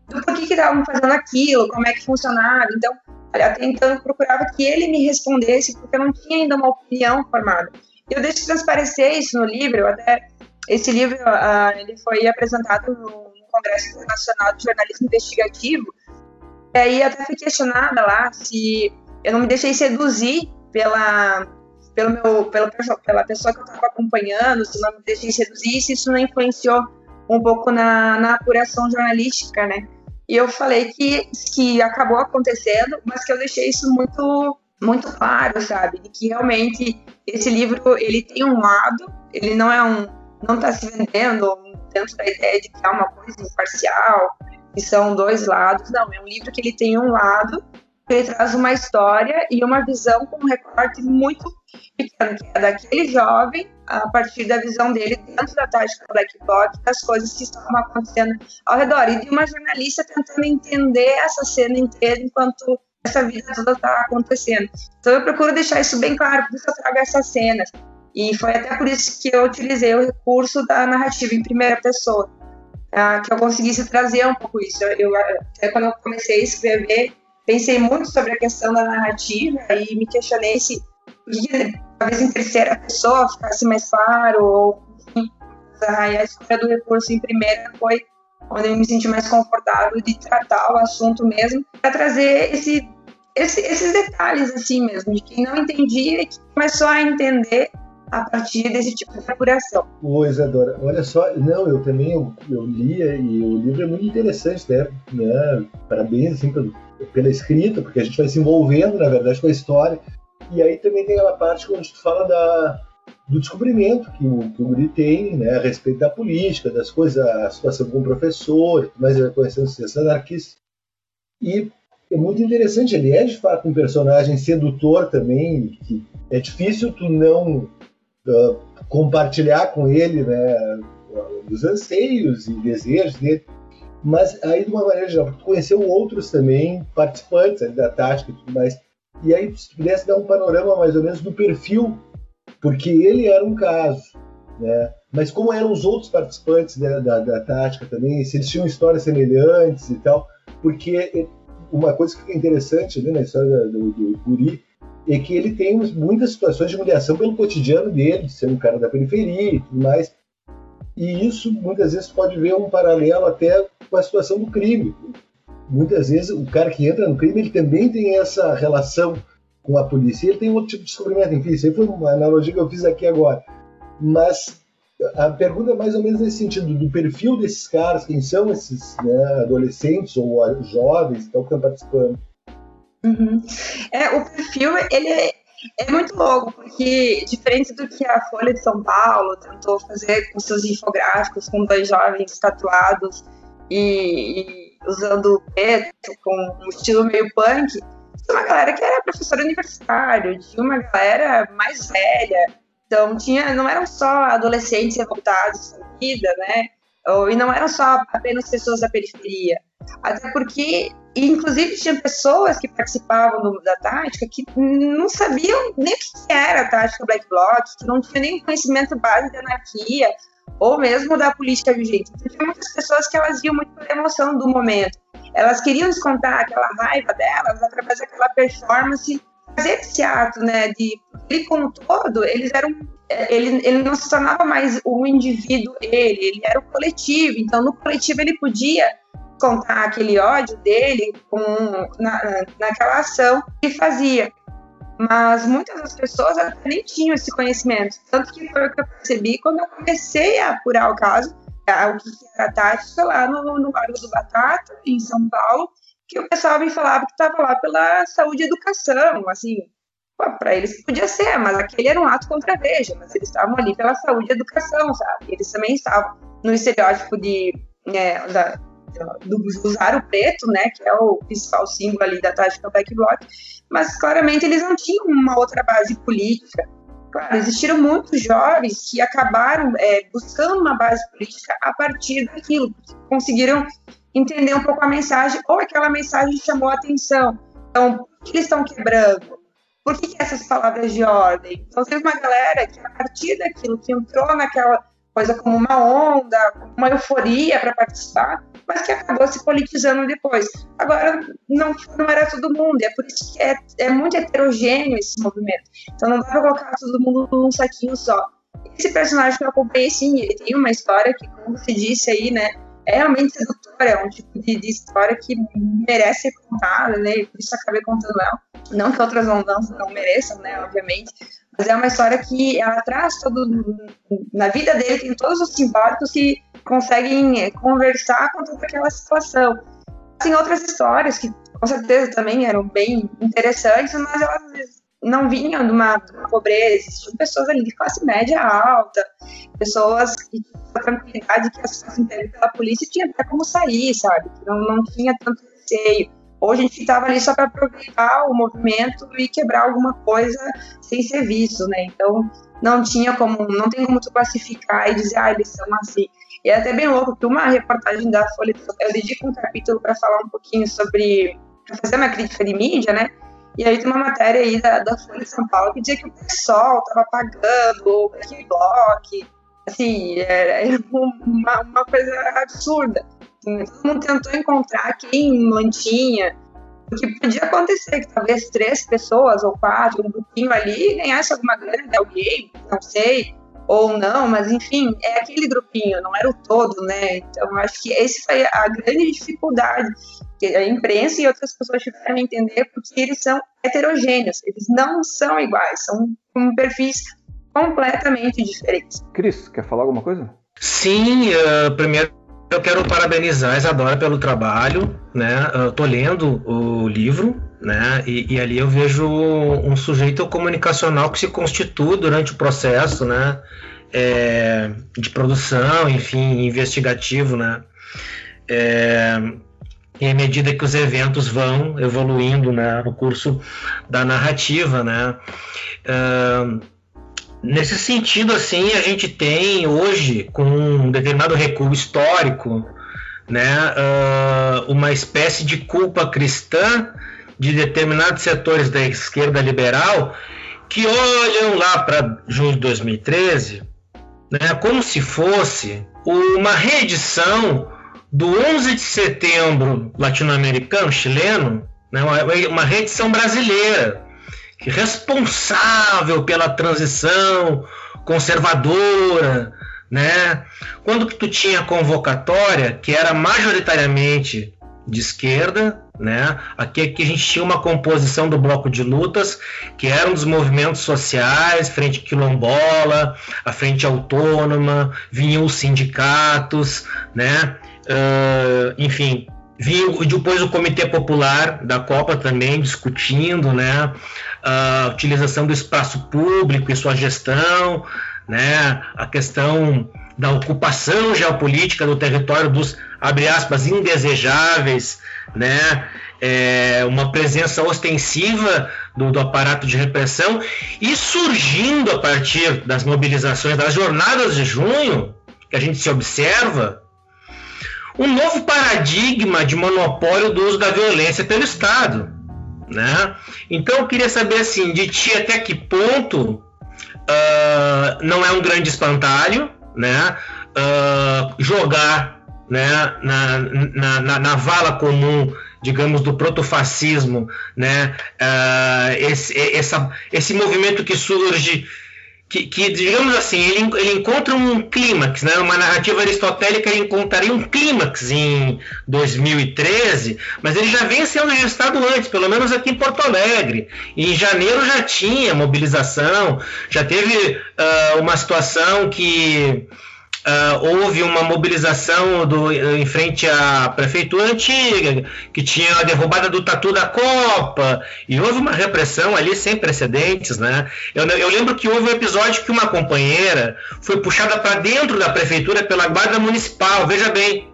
do por que estavam fazendo aquilo, como é que funcionava. Então, até então procurava que ele me respondesse, porque eu não tinha ainda uma opinião formada. Eu deixo transparecer isso no livro, até esse livro uh, ele foi apresentado no, Congresso Internacional de Jornalismo Investigativo, e aí até fui questionada lá se eu não me deixei seduzir pela, pelo meu, pela, pela pessoa que eu estava acompanhando, se não me deixei seduzir, se isso não influenciou um pouco na, na apuração jornalística, né? E eu falei que, que acabou acontecendo, mas que eu deixei isso muito muito claro, sabe? De que realmente esse livro ele tem um lado, ele não é um não está se vendendo dentro da ideia de que é uma coisa imparcial, que são dois lados. Não, é um livro que ele tem um lado, ele traz uma história e uma visão com um recorte muito pequeno, que é daquele jovem, a partir da visão dele dentro da tática Black Bloc, das coisas que estavam acontecendo ao redor. E de uma jornalista tentando entender essa cena inteira enquanto essa vida toda está acontecendo. Então eu procuro deixar isso bem claro, por isso eu trago essas cenas. E foi até por isso que eu utilizei o recurso da narrativa em primeira pessoa, tá? que eu conseguisse trazer um pouco isso. Eu, eu, até quando eu comecei a escrever, pensei muito sobre a questão da narrativa e me questionei se talvez em terceira pessoa ficasse mais claro, ou enfim, a escolha do recurso em primeira foi onde eu me senti mais confortável de tratar o assunto mesmo, para trazer esse, esse, esses detalhes assim mesmo, de quem não entendia e que começou a entender a partir desse tipo de apuração. Ô Isadora, olha só, não, eu também eu, eu lia e o livro é muito interessante, né? né? Parabéns assim, pelo, pela escrita, porque a gente vai se envolvendo, na verdade, com a história. E aí também tem aquela parte onde tu fala da, do descobrimento que o, que o Guri tem né, a respeito da política, das coisas, a situação com o professor, mas ele vai conhecendo os anarquistas. E é muito interessante, ele é de fato um personagem sedutor também, que é difícil tu não uh, compartilhar com ele né, os anseios e desejos dele. Mas aí, de uma maneira geral, tu conheceu outros também participantes ali, da tática e tudo mais. E aí, se tu pudesse dar um panorama mais ou menos do perfil, porque ele era um caso, né? Mas como eram os outros participantes da, da, da tática também, se eles tinham histórias semelhantes e tal, porque uma coisa que é interessante ali na história do, do Guri é que ele tem muitas situações de humilhação pelo cotidiano dele, sendo um cara da periferia e tudo mais. E isso, muitas vezes, pode ver um paralelo até com a situação do crime. Muitas vezes, o cara que entra no crime, ele também tem essa relação com a polícia. Ele tem outro tipo de descobrimento. Enfim, isso aí foi uma analogia que eu fiz aqui agora. Mas a pergunta é mais ou menos nesse sentido, do perfil desses caras, quem são esses né, adolescentes ou jovens que estão participando. Uhum. É, o perfil, ele é, é, muito louco, porque diferente do que a Folha de São Paulo tentou fazer com seus infográficos, com dois jovens tatuados e, e usando preto, com um estilo meio punk, tinha uma galera que era professor universitário, tinha uma galera mais velha, então tinha, não eram só adolescentes revoltados da vida, né? E não eram só apenas pessoas da periferia. Até porque inclusive, tinha pessoas que participavam do, da tática que não sabiam nem o que era a tática Black Bloc, que não tinham nem conhecimento básico da anarquia, ou mesmo da política vigente. Tinha muitas pessoas que elas iam muito pela emoção do momento. Elas queriam descontar aquela raiva delas através daquela performance, fazer esse ato, né, de ele como todo, eles eram ele, ele não se tornava mais o indivíduo ele, ele era o coletivo. Então, no coletivo ele podia contar aquele ódio dele com, na, naquela ação que fazia. Mas muitas das pessoas nem tinham esse conhecimento. Tanto que foi o que eu percebi quando eu comecei a apurar o caso, o que era a tática lá no, no Largo do Batata, em São Paulo, que o pessoal me falava que estava lá pela saúde e educação, assim, para eles podia ser, mas aquele era um ato contra a Veja, mas eles estavam ali pela saúde e educação, sabe? Eles também estavam no estereótipo de, é, da, do usar o preto, né, que é o principal símbolo ali da tática Black Bloc, mas claramente eles não tinham uma outra base política. Claro, existiram muitos jovens que acabaram é, buscando uma base política a partir daquilo, conseguiram entender um pouco a mensagem, ou aquela mensagem chamou a atenção. Então, por que eles estão quebrando? Por que, que essas palavras de ordem? Então, teve uma galera que, a partir daquilo, que entrou naquela coisa como uma onda, uma euforia para participar, mas que acabou se politizando depois. Agora, não, não era todo mundo, é por isso que é, é muito heterogêneo esse movimento. Então, não dá para colocar todo mundo num saquinho só. Esse personagem que eu acompanhei, sim, ele tem uma história que, como você disse aí, né, é realmente sedutora, é um tipo de, de, história que merece ser contada, né? E por isso acabei contando ela. Não que outras não, não, mereçam, né? Obviamente. Mas é uma história que ela traz todo. Na vida dele, tem todos os simbólicos que conseguem é, conversar com toda aquela situação. Tem outras histórias que com certeza também eram bem interessantes, mas elas não vinham de uma, pobreza, existiam pessoas ali de classe média alta, pessoas que tinham a tranquilidade que as pessoas pela polícia tinha até como sair, sabe? Não, não tinha tanto receio. Ou a gente estava ali só para aproveitar o movimento e quebrar alguma coisa sem ser visto, né? Então não tinha como, não tem como tu classificar e dizer, ah, eles são assim. E é até bem louco que uma reportagem da Folha, eu dedico um capítulo para falar um pouquinho sobre, fazer uma crítica de mídia, né? E aí tem uma matéria aí da, da Folha de São Paulo que dizia que o pessoal estava pagando o block, assim, era uma, uma, coisa absurda. Assim, todo mundo tentou encontrar quem mantinha, porque podia acontecer que talvez três pessoas ou quatro, um grupinho ali, ganhasse alguma grana de alguém, não sei, ou não, mas enfim, é aquele grupinho, não era o todo, né? Então, acho que esse foi a grande dificuldade que a imprensa e outras pessoas tiveram a entender porque eles são heterogêneos, eles não são iguais, são com perfis completamente diferentes. Cris, quer falar alguma coisa? Sim, uh, primeiro eu quero parabenizar a Isadora pelo trabalho, né? Eu tô lendo o livro, né? E, e, ali eu vejo um sujeito comunicacional que se constitui durante o processo, né? É, de produção, enfim, investigativo, né? É, e à medida que os eventos vão evoluindo né, no curso da narrativa, né? Uh, nesse sentido, assim, a gente tem hoje, com um determinado recuo histórico, né, uh, uma espécie de culpa cristã de determinados setores da esquerda liberal que olham lá para junho de 2013 né, como se fosse uma reedição do 11 de setembro latino-americano, chileno, né, uma, reedição brasileira, responsável pela transição conservadora, né? Quando que tu tinha convocatória que era majoritariamente de esquerda, né? Aqui, aqui a gente tinha uma composição do bloco de lutas que eram dos movimentos sociais, frente quilombola, a frente autônoma, vinham os sindicatos, né? Uh, enfim, vinha depois o Comitê Popular da Copa também discutindo né, a utilização do espaço público e sua gestão, né, a questão da ocupação geopolítica do território dos, abre aspas, indesejáveis, né, é, uma presença ostensiva do, do, aparato de repressão e surgindo a partir das mobilizações das jornadas de junho, que a gente se observa, um novo paradigma de monopólio do uso da violência pelo Estado. Né? Então eu queria saber assim, de ti até que ponto uh, não é um grande espantalho né? Uh, jogar né? na, na, na, na vala comum digamos, do protofascismo, né? Uh, esse, essa, esse movimento que surge que, que, digamos assim, ele, ele encontra um clímax, né? Uma narrativa aristotélica ele encontraria um clímax em 2013, mas ele já vem sendo registrado antes, pelo menos aqui em Porto Alegre. Em janeiro já tinha mobilização, já teve uh, uma situação que Uh, houve uma mobilização do, em frente à prefeitura antiga, que tinha a derrubada do tatu da Copa, e houve uma repressão ali sem precedentes. Né? Eu, eu lembro que houve um episódio que uma companheira foi puxada para dentro da prefeitura pela Guarda Municipal, veja bem,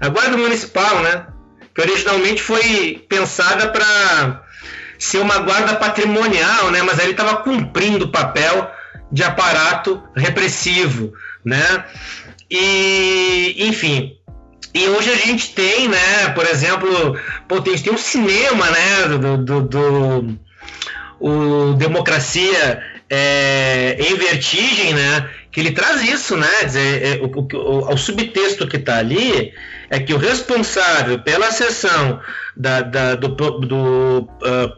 a Guarda Municipal, né? que originalmente foi pensada para ser uma guarda patrimonial, né? mas ele estava cumprindo o papel de aparato repressivo, né? E, enfim, e hoje a gente tem, né, por exemplo, pô, tem, tem um cinema, né, do, do, do o Democracia é, em Vertigem, né, que ele traz isso, né, dizer, é, o, o, o, subtexto que está ali é que o responsável pela sessão da, da, do, do uh,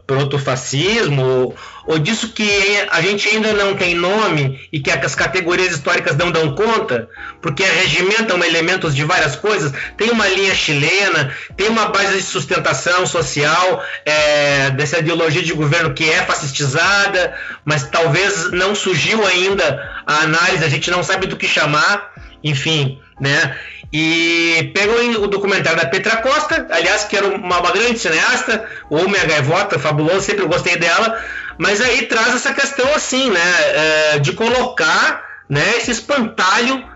protofascismo, ou disso que a gente ainda não tem nome e que as categorias históricas não dão conta, porque regimentam elementos de várias coisas, tem uma linha chilena, tem uma base de sustentação social é, dessa ideologia de governo que é fascistizada, mas talvez não surgiu ainda a análise, a gente não sabe do que chamar, enfim, né? E pegou o documentário da Petra Costa, aliás, que era uma, uma grande cineasta, o Homem a Gaivota, fabuloso, sempre gostei dela, mas aí traz essa questão assim, né, é, de colocar né, esse espantalho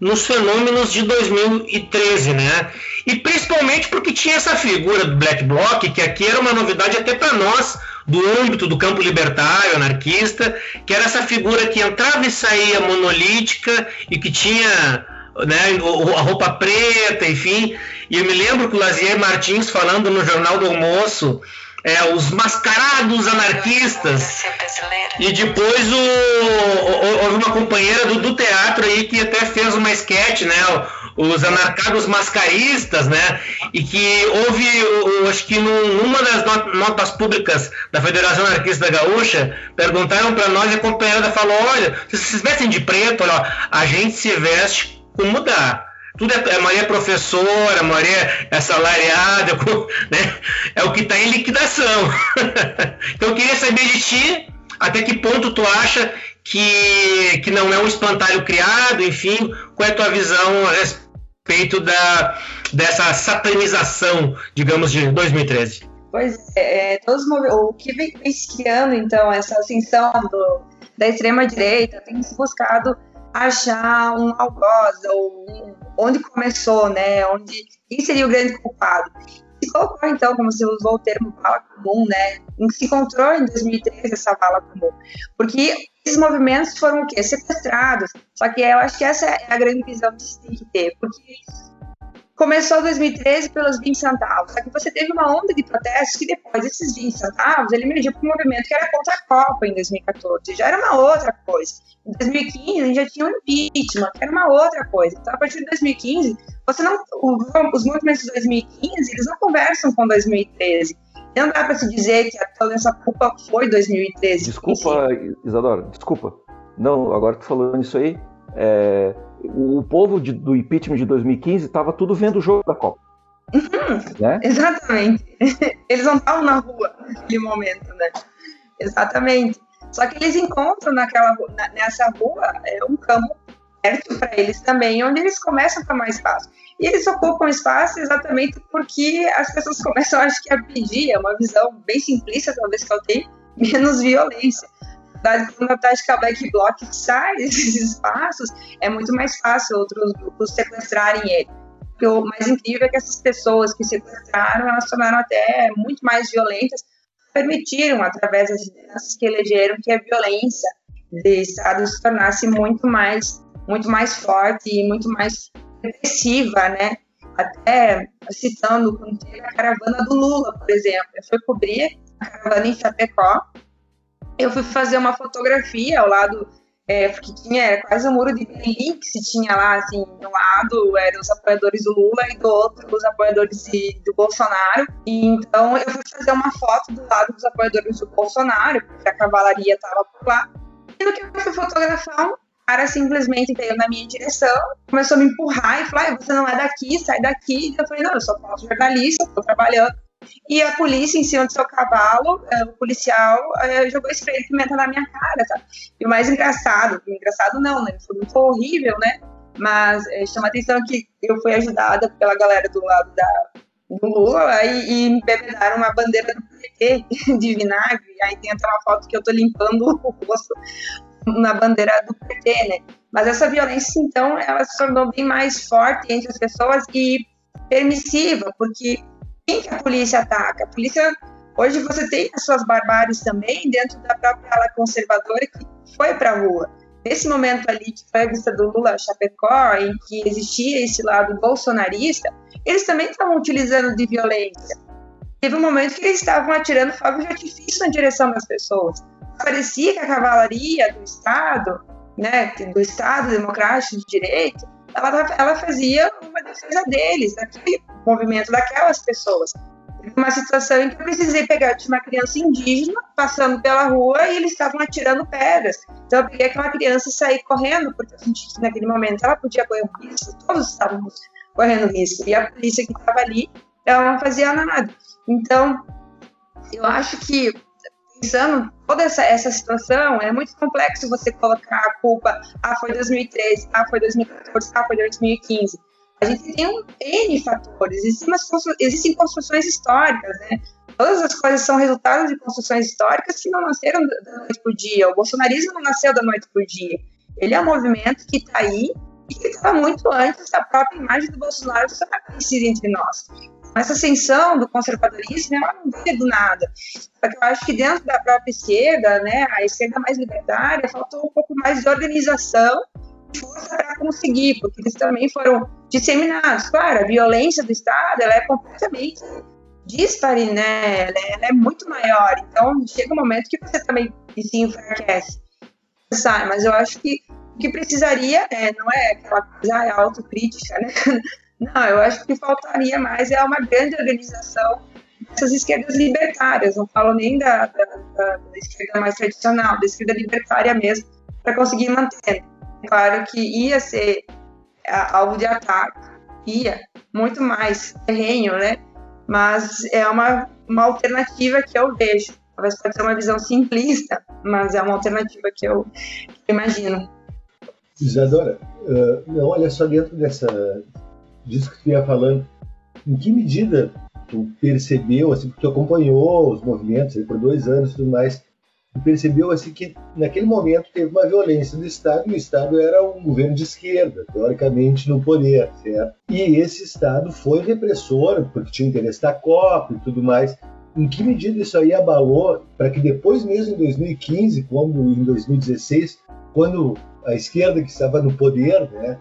nos fenômenos de 2013, né? E principalmente porque tinha essa figura do Black Bloc, que aqui era uma novidade até para nós, do âmbito do campo libertário, anarquista, que era essa figura que entrava e saía monolítica e que tinha né, a roupa preta, enfim. E eu me lembro que o Lazier Martins falando no Jornal do Almoço, é, os mascarados anarquistas. E depois o, houve uma companheira do, do, teatro aí que até fez uma sketch, né? Os anarcados mascaristas, né? E que houve, acho que numa das notas públicas da Federação Anarquista Gaúcha, perguntaram para nós e a companheira falou: olha, se vocês vestem de preto, olha, a gente se veste como dá. Tudo é, a Maria é professora, a Maria é salariada, né? é o que está em liquidação. então eu queria saber de ti até que ponto tu acha que, que não é um espantalho criado, enfim, qual é a tua visão a respeito da, dessa satanização, digamos, de 2013? Pois é, é todos o que vem ano, então, essa ascensão do, da extrema-direita tem se buscado achar um algoz ou um, onde começou, né? Onde quem seria o grande culpado? Se colocou então, como se usou o termo bala comum, né? Se encontrou em 2013 essa bala comum, porque esses movimentos foram o quê? Sequestrados. Só que eu acho que essa é a grande visão que se tem que ter, porque começou 2013 pelos 20 centavos, só que você teve uma onda de protestos que depois desses 20 centavos ele emergiu para um movimento que era contra a Copa em 2014, já era uma outra coisa. Em 2015 a gente já tinha o um impeachment, que era uma outra coisa. Então a partir de 2015, você não, os movimentos de 2015 eles não conversam com 2013. Não dá para se dizer que toda essa culpa foi 2013. Desculpa, Isadora, desculpa. Não, agora que tu falou nisso aí, é, o povo de, do impeachment de 2015 estava tudo vendo o jogo da Copa. Uhum, né? Exatamente. Eles não estavam na rua naquele momento, né? Exatamente. Só que eles encontram naquela, nessa rua é, um campo perto para eles também, onde eles começam a tomar espaço. E eles ocupam espaço exatamente porque as pessoas começam, acho que, a pedir, é uma visão bem simplista, talvez que eu tenho, menos violência quando a tática Black Bloc sai desses espaços, é muito mais fácil outros grupos sequestrarem ele. Porque o mais incrível é que essas pessoas que sequestraram, elas tornaram até muito mais violentas, permitiram, através das lideranças que elegeram, que a violência de Estado se tornasse muito mais, muito mais forte e muito mais repressiva, né? Até citando quando teve a caravana do Lula, por exemplo. Eu fui cobrir a caravana em Chapecó, eu fui fazer uma fotografia ao lado, é, porque tinha quase um muro de Berlim que se tinha lá, assim, um lado eram os apoiadores do Lula e do outro os apoiadores de, do Bolsonaro. E então eu fui fazer uma foto do lado dos apoiadores do Bolsonaro, porque a cavalaria estava por lá. E no que eu fui fotografar, cara simplesmente veio na minha direção, começou a me empurrar e falou: ah, você não é daqui, sai daqui. Eu falei: não, eu sou jornalista, estou trabalhando. E a polícia, em cima do seu cavalo, é, o policial é, jogou spray de pimenta na minha cara, tá? E o mais engraçado, engraçado não, né? Foi muito horrível, né? Mas é, chama a atenção que eu fui ajudada pela galera do lado da, do Lula aí, e me bebedaram uma bandeira do PT de vinagre. Aí tem até uma foto que eu tô limpando o rosto na bandeira do PT, né? Mas essa violência, então, ela se tornou bem mais forte entre as pessoas e permissiva, porque quem que a polícia ataca? A polícia, hoje você tem as suas barbáries também dentro da própria ala conservadora que foi para a rua. nesse momento ali, que foi a vista do Lula Chapecó, em que existia esse lado bolsonarista, eles também estavam utilizando de violência. Teve um momento que eles estavam atirando fogo de artifício na direção das pessoas. Parecia que a cavalaria do Estado, né, do Estado democrático de direito, ela, ela fazia uma defesa deles, daquele movimento, daquelas pessoas uma situação em que eu precisei pegar tinha uma criança indígena passando pela rua e eles estavam atirando pedras. Então eu peguei aquela criança e saí correndo, porque eu senti que naquele momento ela podia correr um risco, todos estávamos correndo risco. E a polícia que estava ali, ela não fazia nada. Então, eu acho que pensando toda essa, essa situação, é muito complexo você colocar a culpa, ah, foi 2013, ah, foi 2014, ah, foi 2015 a gente tem um N fatores, existem, existem construções históricas, né? Todas as coisas são resultado de construções históricas que não nasceram da noite por dia. O bolsonarismo não nasceu da noite por dia. Ele é um movimento que está aí e que estava muito antes da própria imagem do Bolsonaro estar conhecida entre nós. Essa ascensão do conservadorismo ela não veio do nada. Porque eu acho que dentro da própria esquerda, né, a esquerda mais libertária, faltou um pouco mais de organização força para conseguir, porque eles também foram disseminados. Claro, a violência do Estado ela é completamente dispare, né? Ela é, é, muito maior. Então, chega um momento que você também se enfraquece. Mas eu acho que o que precisaria é, não é aquela coisa ah, é autocrítica, né? Não, eu acho que faltaria mais é uma grande organização dessas esquerdas libertárias. Não falo nem da, da, da, da esquerda mais tradicional, da esquerda libertária mesmo, para conseguir manter claro que ia ser alvo de ataque, ia, muito mais terreno, né? Mas é uma, uma alternativa que eu vejo. Talvez pode ser uma visão simplista, mas é uma alternativa que eu, que eu imagino. Isadora, uh, não, olha só dentro dessa disso que tu ia falando, em que medida tu percebeu, assim, porque tu acompanhou os movimentos por dois anos e tudo mais, e percebeu assim que naquele momento teve uma violência do Estado e o Estado era um governo de esquerda, teoricamente no poder, certo? E esse Estado foi repressor porque tinha interesse da Copa e tudo mais. Em que medida isso aí abalou para que depois mesmo em 2015, como em 2016, quando a esquerda que estava no poder, né,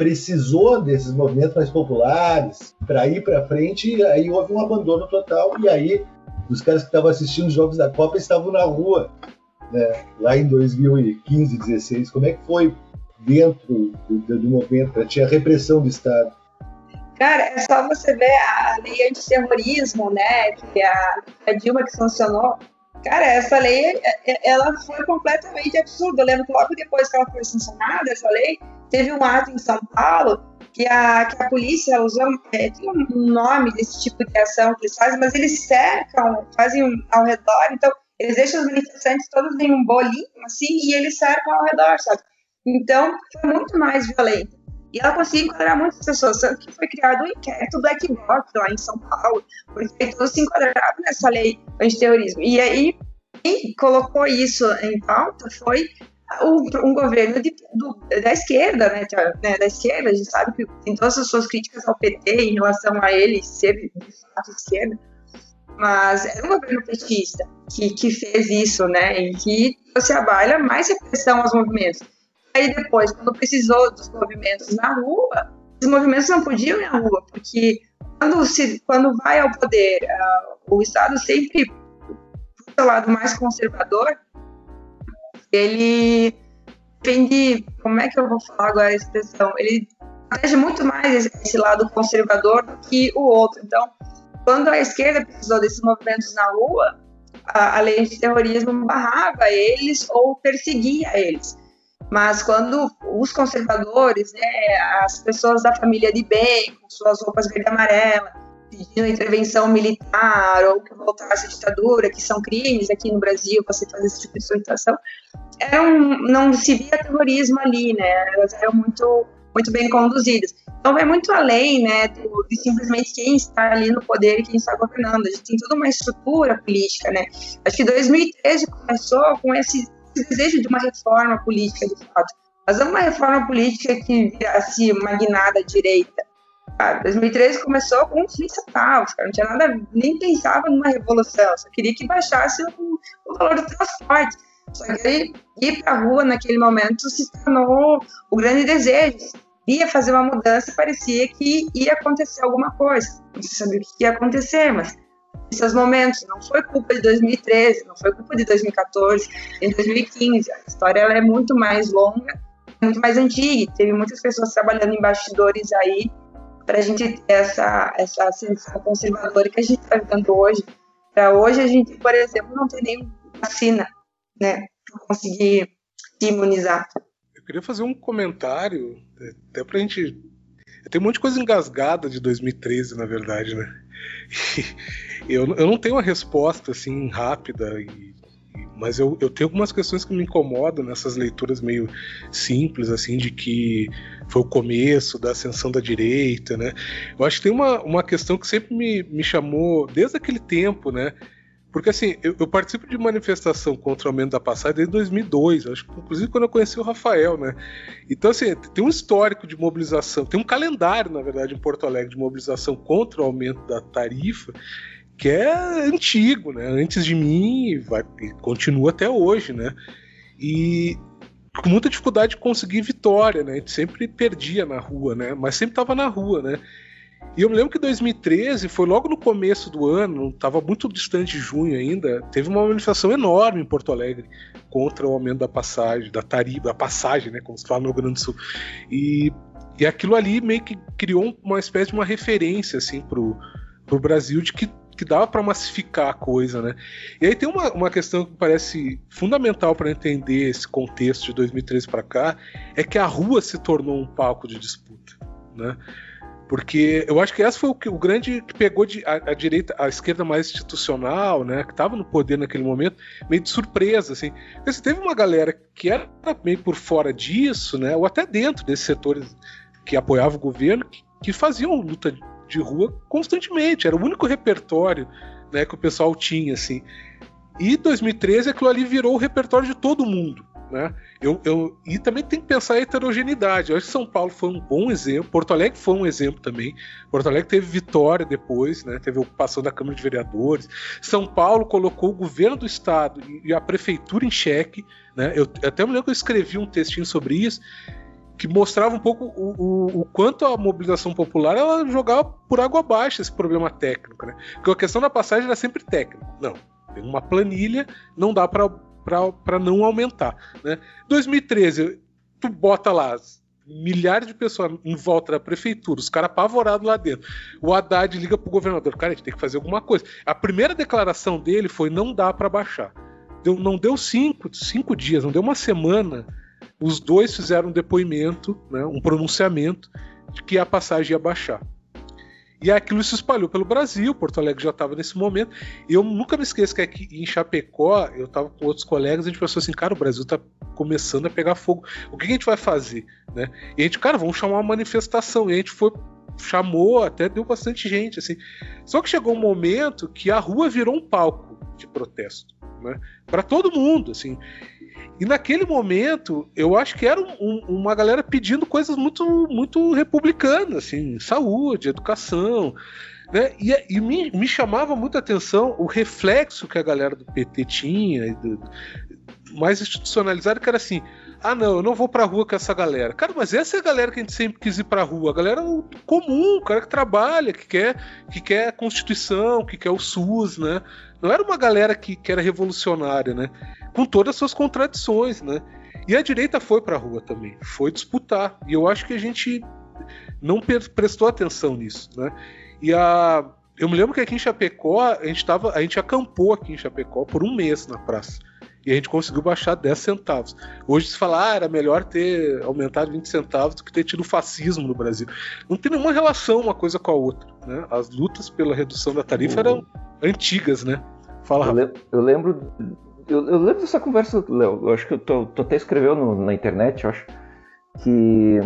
precisou desses movimentos mais populares para ir para frente, e aí houve um abandono total e aí os caras que estavam assistindo os jogos da Copa estavam na rua, né, lá em 2015, 2016. Como é que foi dentro do, do movimento? Tinha repressão do Estado. Cara, é só você ver a lei antiterrorismo, né, que a, a Dilma que sancionou. Cara, essa lei, é, é, ela foi completamente absurda. Eu lembro que logo depois que ela foi sancionada, essa lei, teve um ato em São Paulo que a, que a polícia usou, é, tem um nome desse tipo de ação que eles fazem, mas eles cercam, fazem ao redor, então eles deixam os manifestantes todos em um bolinho, assim, e eles cercam ao redor, sabe? Então, foi muito mais violento. E ela conseguiu enquadrar muitas pessoas, tanto que foi criado um inquérito Black Box lá em São Paulo, porque todos se enquadraram nessa lei antiterrorismo. E aí, quem colocou isso em pauta foi um governo de, do, da esquerda, né, né, da esquerda, a gente sabe que tem todas as suas críticas ao PT em relação a ele ser de fato esquerda, mas era um governo petista que, que fez isso, né, e que trouxe a baila mais repressão aos movimentos. Aí depois, quando precisou dos movimentos na rua, os movimentos não podiam ir à rua, porque quando, se, quando vai ao poder, uh, o Estado sempre, do lado mais conservador, ele defende, como é que eu vou falar agora a expressão? Ele protege muito mais esse lado conservador do que o outro. Então, quando a esquerda precisou desses movimentos na rua, a, a lei de terrorismo barrava eles ou perseguia eles. Mas quando os conservadores, né, as pessoas da família de bem, com suas roupas verde e amarela, pedindo intervenção militar ou que voltasse a ditadura, que são crimes aqui no Brasil, você fazer esse tipo de solicitação, eram, não se via terrorismo ali, né? Elas eram muito, muito bem conduzidas. Então vai muito além, né, do, de simplesmente quem está ali no poder e quem está governando. A gente tem toda uma estrutura política, né? Acho que 2013 começou com esse, esse desejo de uma reforma política, de fato. Mas não uma reforma política que virasse uma guinada direita Cara, 2013 começou com um estatal, cara, não tinha nada, nem pensava numa revolução, só queria que baixasse o, o valor do transporte. Só que ir para a rua naquele momento se tornou o grande desejo. Ia fazer uma mudança, parecia que ia acontecer alguma coisa. Não se sabia o que ia acontecer, mas esses momentos não foi culpa de 2013, não foi culpa de 2014, em 2015. A história ela é muito mais longa, muito mais antiga. Teve muitas pessoas trabalhando em bastidores aí para a gente ter essa, essa ascensão conservadora que a gente está vivendo hoje. Para hoje, a gente, por exemplo, não tem nem vacina, né, para conseguir imunizar. Eu queria fazer um comentário, até para a gente. Tem um monte de coisa engasgada de 2013, na verdade, né? Eu, eu não tenho uma resposta assim rápida e mas eu, eu tenho algumas questões que me incomodam nessas leituras meio simples, assim, de que foi o começo da ascensão da direita, né? Eu acho que tem uma, uma questão que sempre me, me chamou, desde aquele tempo, né? Porque assim, eu, eu, participo de manifestação contra o aumento da passagem desde 2002, acho que inclusive quando eu conheci o Rafael, né? Então assim, tem um histórico de mobilização, tem um calendário, na verdade, em Porto Alegre de mobilização contra o aumento da tarifa, que é antigo, né? Antes de mim, vai, continua até hoje, né? E com muita dificuldade de conseguir vitória, né? A gente sempre perdia na rua, né? Mas sempre estava na rua, né? E eu me lembro que 2013 foi logo no começo do ano, estava muito distante de junho ainda, teve uma manifestação enorme em Porto Alegre contra o aumento da passagem, da tarifa, da passagem, né, como se fala no Rio Grande do Sul. E, e aquilo ali meio que criou uma espécie de uma referência assim pro, pro Brasil de que que dava para massificar a coisa, né? E aí tem uma, uma questão que parece fundamental para entender esse contexto de 2013 para cá, é que a rua se tornou um palco de disputa, né? Porque eu acho que essa foi o, que, o grande que pegou de, a, a, direita, a esquerda mais institucional, né, que estava no poder naquele momento, meio de surpresa, assim. Você teve uma galera que era meio por fora disso, né, ou até dentro desses setores que apoiavam o governo, que, que faziam luta de rua constantemente. Era o único repertório né, que o pessoal tinha, assim. E 2013 aquilo ali virou o repertório de todo mundo. Né? Eu, eu, e também tem que pensar a heterogeneidade. Eu acho que São Paulo foi um bom exemplo, Porto Alegre foi um exemplo também. Porto Alegre teve vitória depois, né? teve ocupação da Câmara de Vereadores. São Paulo colocou o governo do estado e a prefeitura em xeque. Né? Eu, até me lembro que eu escrevi um textinho sobre isso que mostrava um pouco o, o, o, quanto a mobilização popular ela jogava por água abaixo esse problema técnico, né? Porque a questão da passagem era sempre técnica. Não, tem uma planilha, não dá para não aumentar, né? 2013, tu bota lá milhares de pessoas em volta da prefeitura, os caras apavorados lá dentro. O Haddad liga pro governador, cara, a gente tem que fazer alguma coisa. A primeira declaração dele foi não dá para baixar. Deu, não deu cinco, cinco dias, não deu uma semana os dois fizeram um depoimento, né, um pronunciamento de que a passagem ia baixar. E aquilo se espalhou pelo Brasil, Porto Alegre já estava nesse momento. E eu nunca me esqueço que aqui em Chapecó, eu estava com outros colegas, a gente pensou assim, cara, o Brasil está começando a pegar fogo. O que a gente vai fazer? Né? E a gente, cara, vamos chamar uma manifestação. E a gente foi, chamou, até deu bastante gente. assim. Só que chegou um momento que a rua virou um palco de protesto. Né? Para todo mundo, assim. E naquele momento, eu acho que era um, uma galera pedindo coisas muito, muito republicanas, assim, saúde, educação. Né? E, e me, me, chamava muita atenção o reflexo que a galera do PT tinha, do, mais institucionalizado, que era assim: ah, não, eu não vou pra rua com essa galera. Cara, mas essa é a galera que a gente sempre quis ir pra rua. A galera comum, o cara que trabalha, que quer, que quer a Constituição, que quer o SUS, né? Não era uma galera que, que era revolucionária, né? Com todas as suas contradições, né? E a direita foi para a rua também, foi disputar. E eu acho que a gente não prestou atenção nisso, né? E a eu me lembro que aqui em Chapecó, a gente tava, a gente acampou aqui em Chapecó por um mês na praça. E a gente conseguiu baixar 10 centavos. Hoje se fala, ah, era melhor ter aumentado 20 centavos do que ter tido fascismo no Brasil. Não tem nenhuma relação uma coisa com a outra. Né? As lutas pela redução da tarifa eram antigas, né? Fala, eu, le eu lembro. Eu, eu, lembro dessa conversa, Léo. Eu acho que eu tô, tô até escreveu no, na internet, eu acho, que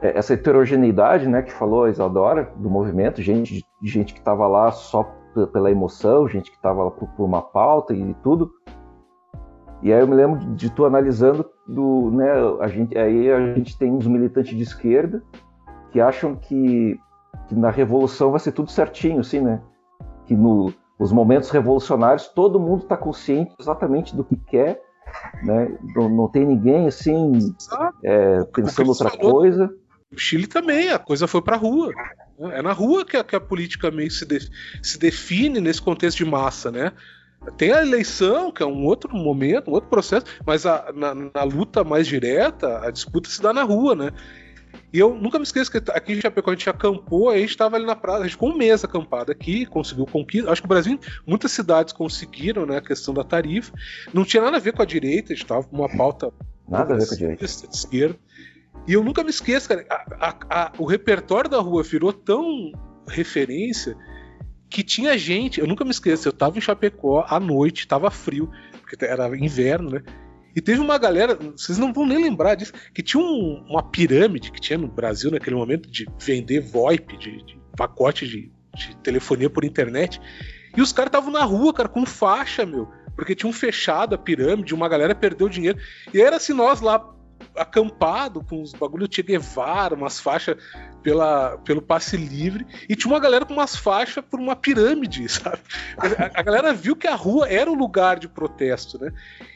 é, essa heterogeneidade, né, que falou a Isadora, do movimento, gente, gente que estava lá só pela emoção, gente que estava lá por, por, uma pauta e tudo. E aí eu me lembro de tu analisando do, né, a gente, aí a gente tem uns militantes de esquerda que acham que, que na revolução vai ser tudo certinho, assim, né? Que no, os momentos revolucionários, todo mundo está consciente exatamente do que quer né? Não, não tem ninguém assim é, pensando outra coisa. O Chile também, a coisa foi para a rua. É na rua que a, que a política meio se, de, se define nesse contexto de massa, né? Tem a eleição, que é um outro momento, um outro processo, mas a, na, na, luta mais direta, a disputa se dá na rua, né? E eu nunca me esqueço que aqui em Chapecó a gente acampou, aí a gente estava ali na praia, a gente ficou um mês acampado aqui, conseguiu conquista. Acho que o Brasil, muitas cidades conseguiram, né, a questão da tarifa. Não tinha nada a ver com a direita, a gente estava com uma pauta nada a ver com a direita. de esquerda. E eu nunca me esqueço, cara, a, a, a, o repertório da rua virou tão referência que tinha gente, eu nunca me esqueço, eu tava em Chapecó à noite, tava frio, porque era inverno, né? E teve uma galera, vocês não vão nem lembrar disso, que tinha um, uma pirâmide que tinha no Brasil naquele momento de vender VoIP, de, de pacote de, de, telefonia por internet. E os caras estavam na rua, cara, com faixa, meu. Porque tinham fechado a pirâmide, uma galera perdeu dinheiro. E era assim, nós lá acampado com os bagulho Che Guevara, umas faixas pela, pelo passe livre, e tinha uma galera com umas faixas por uma pirâmide, sabe? A, a, galera viu que a rua era o lugar de protesto, né?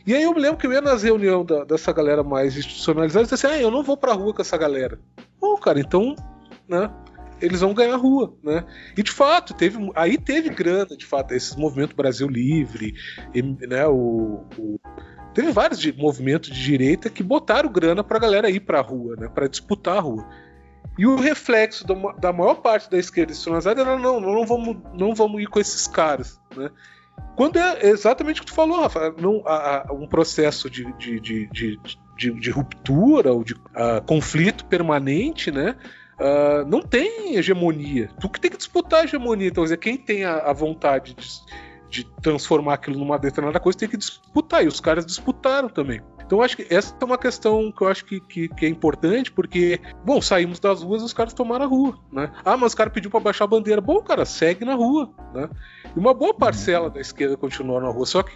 E aí eu me lembro que eu ia nas reuniões da, dessa galera mais institucionalizada e disse assim: ah, eu não vou pra rua com essa galera. Bom, cara, então, né? Eles vão ganhar rua, né? E de fato, teve, aí teve grana, de fato, esse movimento Brasil Livre, né? o, o teve vários de, movimentos de direita que botaram grana pra galera ir pra rua, né? Pra disputar a rua. E o reflexo da, da maior parte da esquerda institucionalizada era não, não vamos, não vamos ir com esses caras, né? Quando é exatamente o que tu falou, Rafa, não, a, a, um processo de, de, de, de, de, ruptura ou de uh, conflito permanente, né? Uh, não tem hegemonia. Tu que tem que disputar a hegemonia. Então, dizer, quem tem a, a vontade de, de transformar aquilo numa determinada coisa tem que disputar. E os caras disputaram também. Então acho que essa é uma questão que eu acho que, que, que, é importante, porque, bom, saímos das ruas e os caras tomaram a rua, né? Ah, mas os caras pediu para baixar a bandeira. Bom, cara, segue na rua, né? E uma boa parcela da esquerda continuou na rua, só que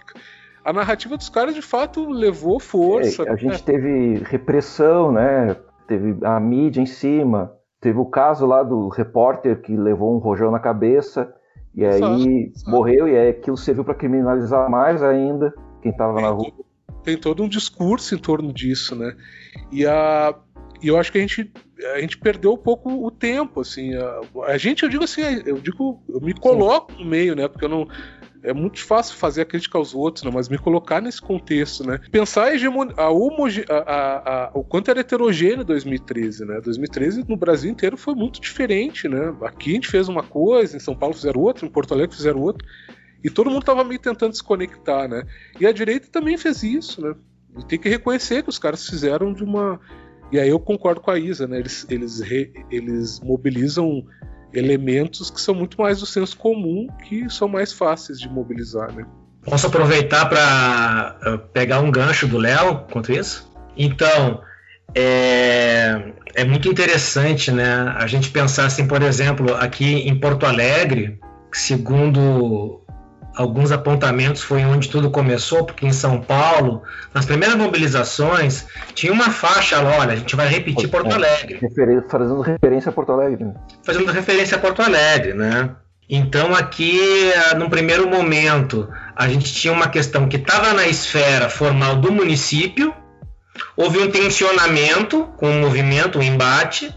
a narrativa dos caras de fato levou força. É, a gente né? teve repressão, né? Teve a mídia em cima, teve o caso lá do repórter que levou um rojão na cabeça. E aí morreu, e aí aquilo serviu para criminalizar mais ainda quem estava na rua. Tem todo um discurso em torno disso, né? E a, e eu acho que a gente, a gente perdeu um pouco o tempo, assim. A, a gente, eu digo assim, eu digo, eu me coloco Sim. no meio, né? Porque eu não é muito fácil fazer a crítica aos outros, né? mas me colocar nesse contexto, né? Pensar a hegemonia, a homoge, a, a, a, o quanto era heterogêneo 2013, né? 2013 no Brasil inteiro foi muito diferente, né? Aqui a gente fez uma coisa, em São Paulo fizeram outra, em Porto Alegre fizeram outra, e todo mundo estava meio tentando se conectar, né? E a direita também fez isso, né? E tem que reconhecer que os caras fizeram de uma. E aí eu concordo com a Isa, né? Eles, eles, re, eles mobilizam elementos que são muito mais do senso comum, que são mais fáceis de mobilizar, né? Posso aproveitar para eh, pegar um gancho do Léo quanto isso? Então, é, é muito interessante, né? A gente pensar assim, por exemplo, aqui em Porto Alegre, segundo alguns apontamentos foi onde tudo começou, porque em São Paulo, nas primeiras mobilizações, tinha uma faixa lá, olha, a gente vai repetir Porto Alegre. fazendo referência a Porto Alegre. Né? Fazendo referência a Porto Alegre, né? Então aqui, no primeiro momento, a gente tinha uma questão que estava na esfera formal do município, houve um tensionamento com o movimento, um embate,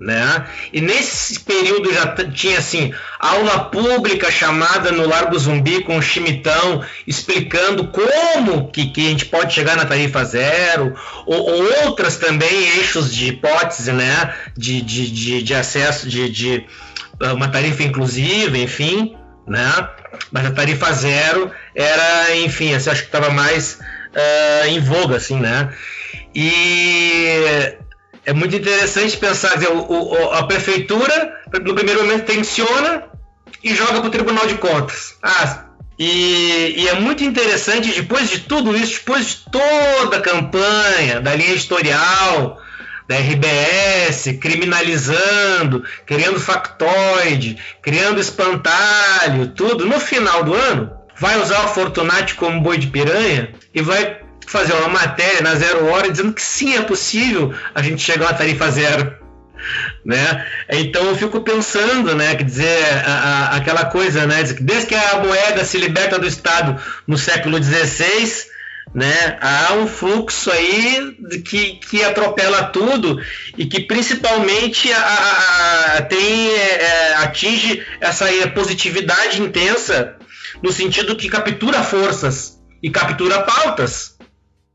né? E nesse período já tinha assim aula pública chamada no Largo Zumbi com o Chimitão explicando como que, que a gente pode chegar na tarifa zero ou, ou outras também eixos de hipótese, né? De, de, de, de acesso de, de ah, uma tarifa inclusiva, enfim, né? Mas a tarifa zero era, enfim, assim, acho que estava mais uh, em voga, assim, né? E é muito interessante pensar, dizer, o, o, a prefeitura, no primeiro momento, tensiona e joga para o Tribunal de Contas. Ah, e, e, é muito interessante, depois de tudo isso, depois de toda a campanha da linha editorial, da RBS, criminalizando, criando factoide, criando espantalho, tudo, no final do ano, vai usar o Fortunati como boi de piranha e vai fazer uma matéria na zero hora dizendo que sim, é possível a gente chegar a uma tarifa zero. Né? Então eu fico pensando, né, quer dizer, a, a, aquela coisa, né, desde que a moeda se liberta do Estado no século XVI, né? Há um fluxo aí que, que atropela tudo e que principalmente a, tem, é, atinge essa positividade intensa no sentido que captura forças e captura pautas,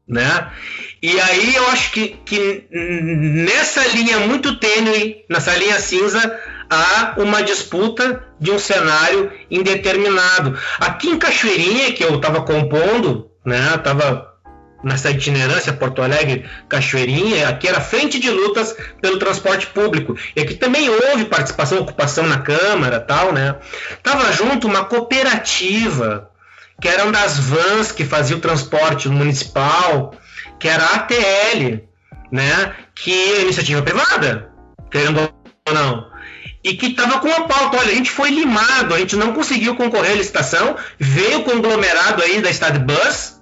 né? E aí eu acho que, que nessa linha muito tênue, nessa linha cinza, há uma disputa de um cenário indeterminado. Aqui em Cachoeirinha, que eu estava compondo, né? Tava nessa itinerância Porto Alegre, Cachoeirinha, aqui era frente de lutas pelo transporte público. E aqui também houve participação, ocupação na Câmara, tal, né? Tava junto uma cooperativa que era uma das vans que fazia o transporte municipal, que era a ATL, né? Que é iniciativa privada, querendo ou não e que estava com uma pauta. Olha, a gente foi limado, a gente não conseguiu concorrer à licitação, veio o conglomerado aí da Estado Bus,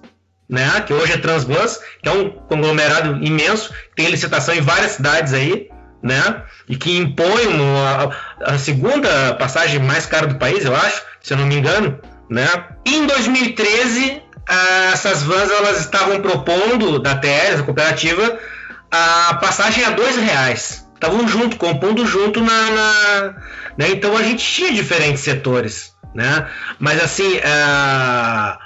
né, que hoje é Transbus, que é um conglomerado imenso, tem licitação em várias cidades aí, né, e que impõe a, segunda passagem mais cara do país, eu acho, se eu não me engano, né. Em 2013, essas vans elas estavam propondo da TES, a cooperativa, a passagem a dois reais estavam junto, compondo junto na, na né? então a gente tinha diferentes setores, né? Mas assim a,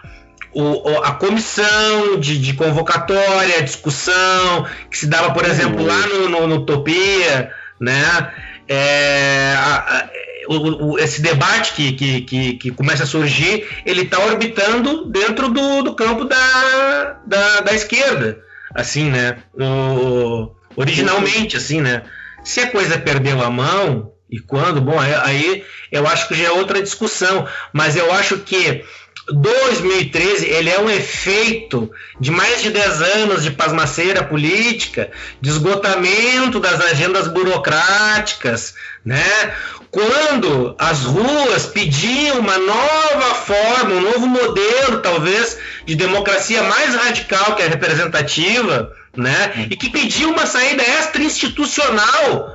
o, a comissão de, de convocatória, discussão que se dava, por exemplo, lá no, no, no Utopia, né? É, a, a, o, o, esse debate que, que, que, que, começa a surgir, ele está orbitando dentro do, do campo da, da, da esquerda, assim, né? O, originalmente, assim, né? Se a coisa perdeu a mão, e quando, bom, aí eu acho que já é outra discussão, mas eu acho que 2013 ele é um efeito de mais de 10 anos de pasmaceira política, de esgotamento das agendas burocráticas, né? Quando as ruas pediam uma nova forma, um novo modelo, talvez, de democracia mais radical que a representativa, né? Hum. E que pediu uma saída extra-institucional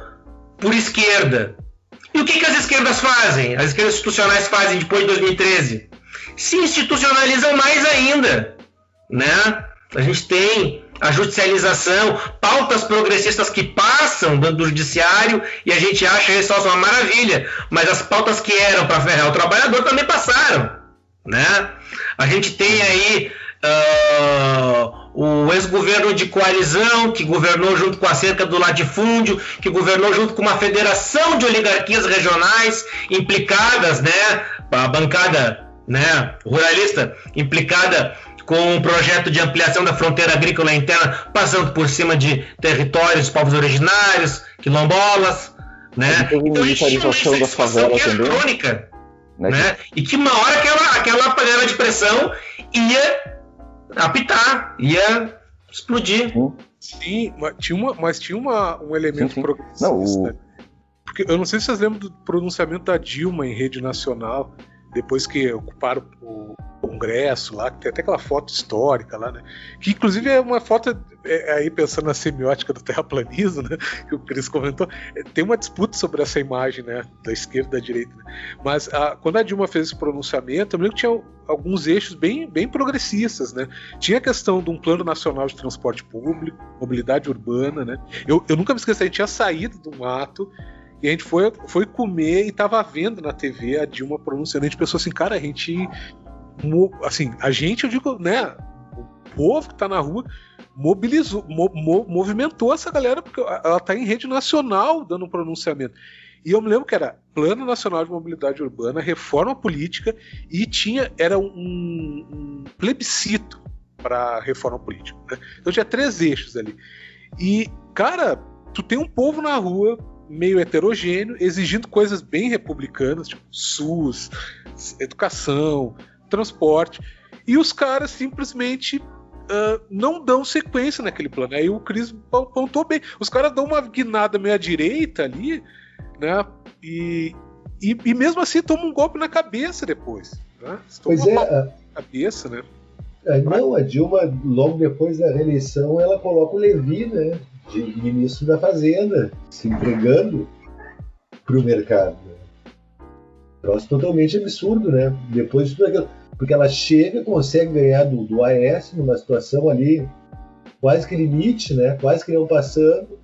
por esquerda. E o que, que as esquerdas fazem? As esquerdas institucionais fazem depois de 2013? Se institucionalizam mais ainda, né? A gente tem a judicialização, pautas progressistas que passam do judiciário e a gente acha isso uma maravilha, mas as pautas que eram para ferrar o trabalhador também passaram, né? A gente tem aí uh, o ex-governo de coalizão, que governou junto com a cerca do latifúndio, que governou junto com uma federação de oligarquias regionais implicadas, né, a bancada né, ruralista implicada com um projeto de ampliação da fronteira agrícola interna, passando por cima de territórios povos originários, quilombolas, né? Então, militarização das favelas também. Crônica, né? né? E que uma hora aquela, aquela panela de pressão ia apitar, ia explodir. Sim, mas tinha, uma, mas tinha uma, um elemento sim, sim. progressista. Não, o... Porque eu não sei se vocês lembram do pronunciamento da Dilma em rede nacional, depois que ocuparam o Congresso lá, que tem até aquela foto histórica lá, né? Que inclusive é uma foto, é, aí pensando na semiótica do terraplanismo, né? Que o Cris comentou, é, tem uma disputa sobre essa imagem, né? Da esquerda e da direita. Né? Mas a, quando a Dilma fez esse pronunciamento, eu lembro que tinha alguns eixos bem, bem progressistas, né? Tinha a questão de um plano nacional de transporte público, mobilidade urbana, né? Eu, eu nunca me esqueci, a gente tinha saído de um ato e a gente foi, foi comer e tava vendo na TV a Dilma pronunciando. A gente pensou assim, cara, a gente. Assim, a gente, eu digo, né? O povo que tá na rua mobilizou, mo, mo, movimentou essa galera, porque ela tá em rede nacional dando um pronunciamento. E eu me lembro que era Plano Nacional de Mobilidade Urbana, reforma política, e tinha era um, um plebiscito para reforma política. Né? Então tinha três eixos ali. E, cara, tu tem um povo na rua meio heterogêneo, exigindo coisas bem republicanas, tipo SUS, educação, transporte, e os caras simplesmente uh, não dão sequência naquele plano. Aí o Cris apontou bem. Os caras dão uma guinada meio à direita ali, né? E, e, e mesmo assim toma um golpe na cabeça depois. Né? Pois é. A... cabeça, né? É, não, a Dilma, logo depois da reeleição, ela coloca o Levi, né? De ministro da Fazenda, se entregando para o mercado. Troço totalmente absurdo, né? Depois de tudo aquilo. Porque ela chega, consegue ganhar do, do AS numa situação ali quase que limite, né? Quase que não passando,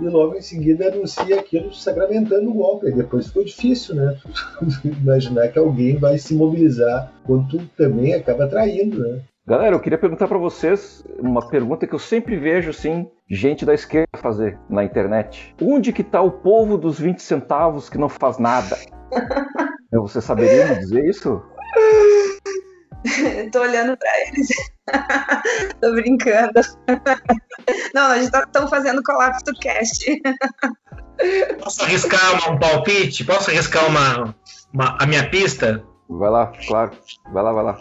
e logo em seguida anuncia aquilo sacramentando o golpe. E depois ficou difícil, né? Imaginar que alguém vai se mobilizar quando tu também acaba traindo, né? Galera, eu queria perguntar para vocês uma pergunta que eu sempre vejo assim, gente da esquerda fazer na internet. Onde que tá o povo dos 20 centavos que não faz nada? Você saberia me dizer isso? Tô olhando para eles. Tô brincando. Não, a gente tá tão fazendo colapso do cast. Posso arriscar um palpite? Posso arriscar uma, uma, a minha pista? Vai lá, claro. Vai lá, vai lá.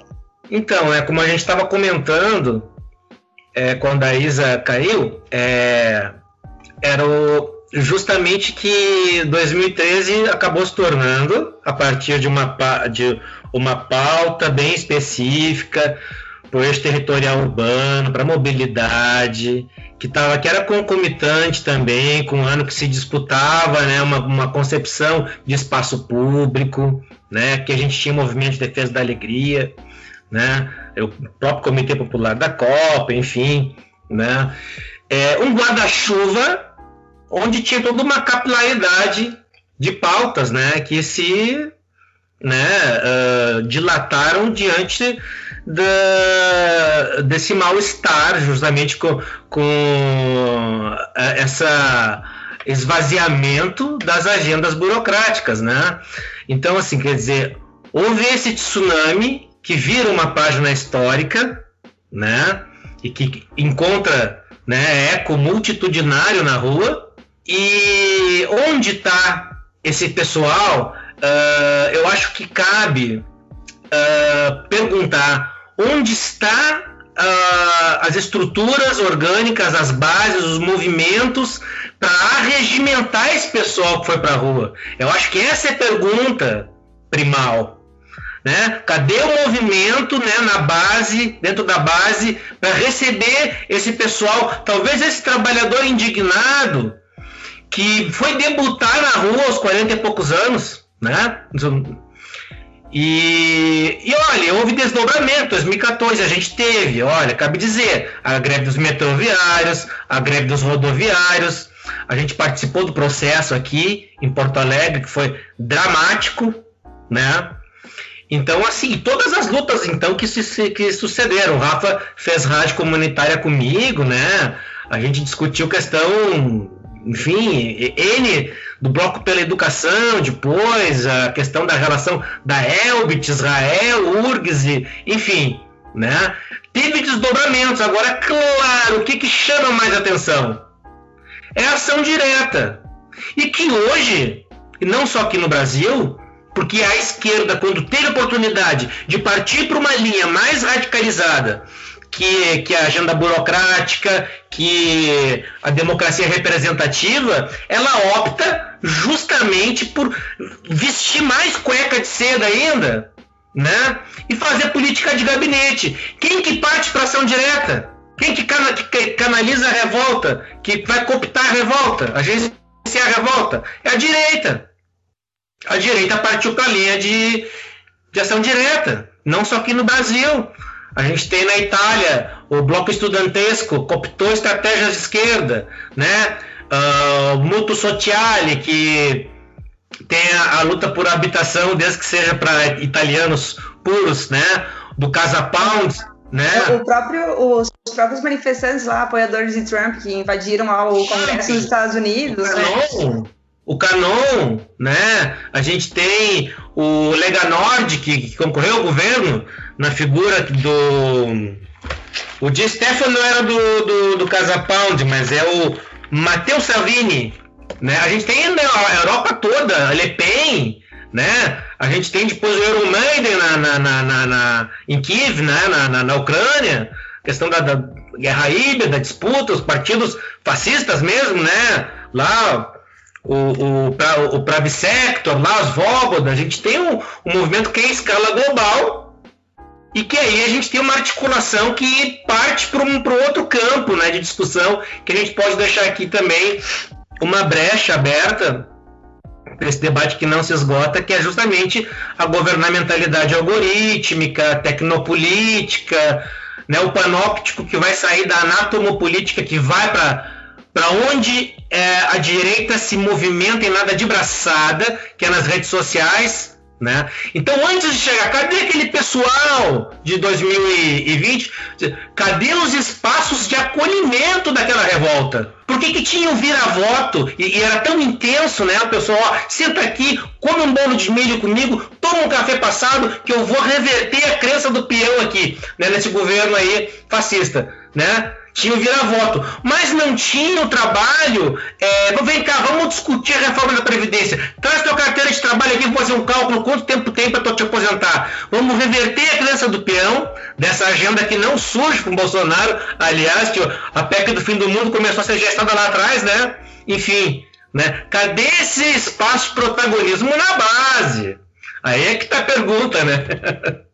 Então, é como a gente estava comentando é, quando a Isa caiu, é, era o, justamente que 2013 acabou se tornando, a partir de uma, de uma pauta bem específica para o eixo territorial urbano, para mobilidade, que, tava, que era concomitante também com o ano que se disputava né, uma, uma concepção de espaço público, né, que a gente tinha movimento de defesa da alegria né? O próprio Comitê Popular da Copa, enfim, né? É, um guarda-chuva onde tinha toda uma capilaridade de pautas, né? Que se né, uh, dilataram diante da, desse mal-estar, justamente com, com essa esvaziamento das agendas burocráticas, né? Então, assim, quer dizer, houve esse tsunami que vira uma página histórica, né? E que encontra né, eco multitudinário na rua. E onde está esse pessoal? Uh, eu acho que cabe uh, perguntar onde está uh, as estruturas orgânicas, as bases, os movimentos para arregimentar esse pessoal que foi para a rua. Eu acho que essa é a pergunta primal. Né? Cadê o movimento né, na base, dentro da base, para receber esse pessoal, talvez esse trabalhador indignado que foi debutar na rua aos 40 e poucos anos, né? E, e olha, houve desdobramento. 2014 a gente teve, olha, cabe dizer, a greve dos metroviários, a greve dos rodoviários. A gente participou do processo aqui em Porto Alegre, que foi dramático, né? Então, assim, todas as lutas então que, se, que sucederam. O Rafa fez rádio comunitária comigo, né? A gente discutiu questão, enfim, N do Bloco pela Educação, depois a questão da relação da Elbit, Israel, URGS, enfim, né? Teve desdobramentos. Agora, claro, o que, que chama mais atenção? É a ação direta. E que hoje, e não só aqui no Brasil, porque a esquerda, quando teve oportunidade de partir para uma linha mais radicalizada, que, que a agenda burocrática, que a democracia representativa, ela opta justamente por vestir mais cueca de seda ainda, né? E fazer política de gabinete. Quem que parte para ação direta? Quem que, cana que canaliza a revolta? Que vai cooptar a revolta? Agenciar a revolta? É a direita a direita partiu para a linha de, de ação direta, não só aqui no Brasil. A gente tem na Itália o bloco estudantesco cooptou estratégias de esquerda, né? Uh, o Mutuo Sociale, que tem a, a, luta por habitação, desde que seja para italianos puros, né? Do Casa Pound, né? O próprio, os próprios manifestantes lá, apoiadores de Trump, que invadiram o Congresso dos Estados Unidos. Né? o Canon, né? A gente tem o Lega Nord, que, que concorreu ao governo, na figura do. O Di Stefano era do, do, do Casa Pound, mas é o Matteo Salvini. Né? A gente tem a Europa toda, Le Pen, né? A gente tem depois o Euromaiden na, na, na, na, na em Kiev, né? na, na, na Ucrânia, questão da, da guerra híbrida, da disputa, os partidos fascistas mesmo, né? Lá o, o, o Pravissector, lá, as Vogoda, a gente tem um, um movimento que é em escala global e que aí a gente tem uma articulação que parte para um outro campo né, de discussão que a gente pode deixar aqui também uma brecha aberta esse debate que não se esgota, que é justamente a governamentalidade algorítmica, tecnopolítica, né, o panóptico que vai sair da anatomopolítica que vai para onde é, a direita se movimenta em nada de braçada, que é nas redes sociais, né? Então, antes de chegar, cadê aquele pessoal de 2020? Cadê os espaços de acolhimento daquela revolta? Por que, que tinha o vira-voto e, e, era tão intenso, né? O pessoal, ó, senta aqui, come um bolo de milho comigo, toma um café passado, que eu vou reverter a crença do peão aqui, né? Nesse governo aí fascista, né? Tinha o vira-voto, mas não tinha o trabalho. É, vem cá, vamos discutir a reforma da Previdência. Traz tua carteira de trabalho aqui, vou fazer um cálculo, quanto tempo tem para te aposentar. Vamos reverter a crença do peão, dessa agenda que não surge com Bolsonaro. Aliás, que a PEC do fim do mundo começou a ser gestada lá atrás, né? Enfim, né? Cadê esse espaço de protagonismo na base? Aí é que tá a pergunta, né?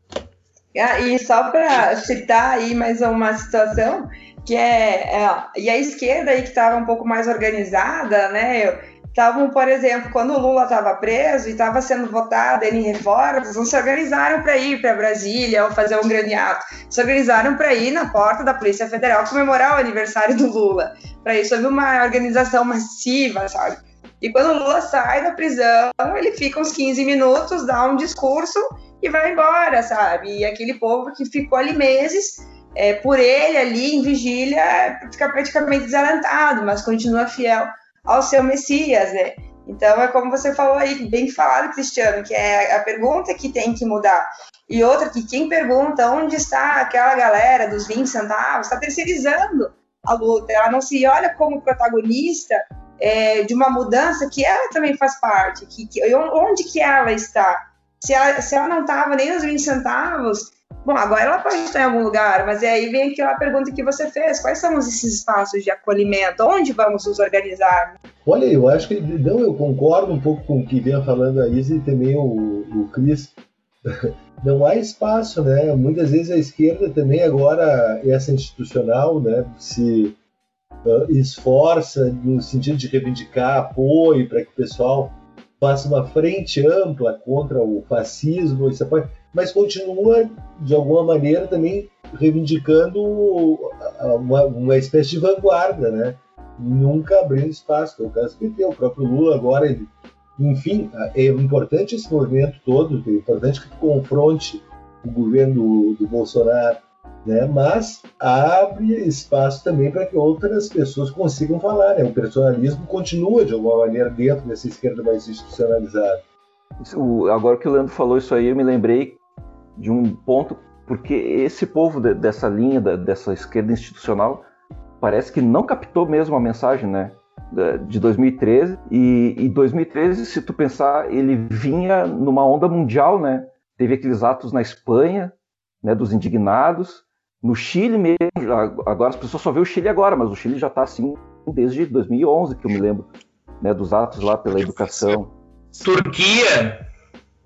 Ah, e só para citar aí mais uma situação, que é, é, e a esquerda aí que estava um pouco mais organizada, né? Estavam, por exemplo, quando o Lula estava preso e estava sendo votado em reformas, não se organizaram para ir para Brasília ou fazer um grande ato. Se organizaram para ir na porta da Polícia Federal comemorar o aniversário do Lula. Para isso houve uma organização massiva, sabe? E quando o Lula sai da prisão, ele fica uns 15 minutos, dá um discurso e vai embora, sabe? E aquele povo que ficou ali meses é, por ele ali em vigília fica praticamente desalentado, mas continua fiel ao seu Messias, né? Então é como você falou aí, bem falado, Cristiano, que é a pergunta que tem que mudar. E outra que quem pergunta onde está aquela galera dos 20 centavos está terceirizando a luta. Ela não se olha como protagonista é, de uma mudança que ela também faz parte. Que, que, onde que ela está? Se ela, se ela não estava nem nos 20 centavos, Bom, agora ela pode estar em algum lugar, mas aí vem aquela pergunta que você fez: quais são esses espaços de acolhimento? Onde vamos nos organizar? Olha, eu acho que não, eu concordo um pouco com o que vem falando a Isa e também o, o Cris. Não há espaço, né? Muitas vezes a esquerda também agora essa institucional, né, se uh, esforça no sentido de reivindicar apoio para que o pessoal faça uma frente ampla contra o fascismo, apoio mas continua, de alguma maneira, também reivindicando uma, uma espécie de vanguarda, né? Nunca abrindo espaço, que é o caso do PT, o próprio Lula agora, ele, enfim, é importante esse movimento todo, é importante que confronte o governo do, do Bolsonaro, né? mas abre espaço também para que outras pessoas consigam falar. Né? O personalismo continua, de alguma maneira, dentro dessa esquerda mais institucionalizada. Agora que o Leandro falou isso aí, eu me lembrei de um ponto, porque esse povo de, dessa linha, da, dessa esquerda institucional, parece que não captou mesmo a mensagem, né? De 2013. E, em 2013, se tu pensar, ele vinha numa onda mundial, né? Teve aqueles atos na Espanha, né? Dos indignados. No Chile mesmo, agora as pessoas só vê o Chile agora, mas o Chile já está assim desde 2011, que eu me lembro, né? Dos atos lá pela educação. Turquia!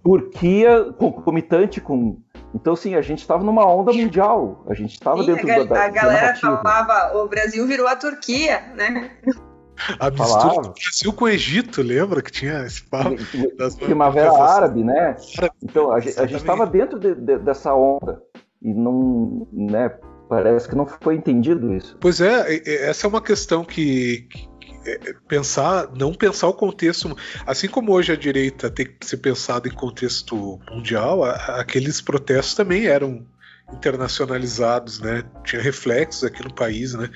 Turquia concomitante com então, sim, a gente estava numa onda mundial. A gente estava dentro a, da, A galera falava, o Brasil virou a Turquia, né? A mistura do Brasil com o Egito, lembra que tinha esse papo? Das Primavera Árabe, né? Então, a, a gente estava dentro de, de, dessa onda. E não, né, parece que não foi entendido isso. Pois é, essa é uma questão que, que é, pensar, não pensar o contexto, assim como hoje a direita tem que ser pensado em contexto mundial, aqueles protestos também eram internacionalizados, né? Tinha reflexos aqui no país, né?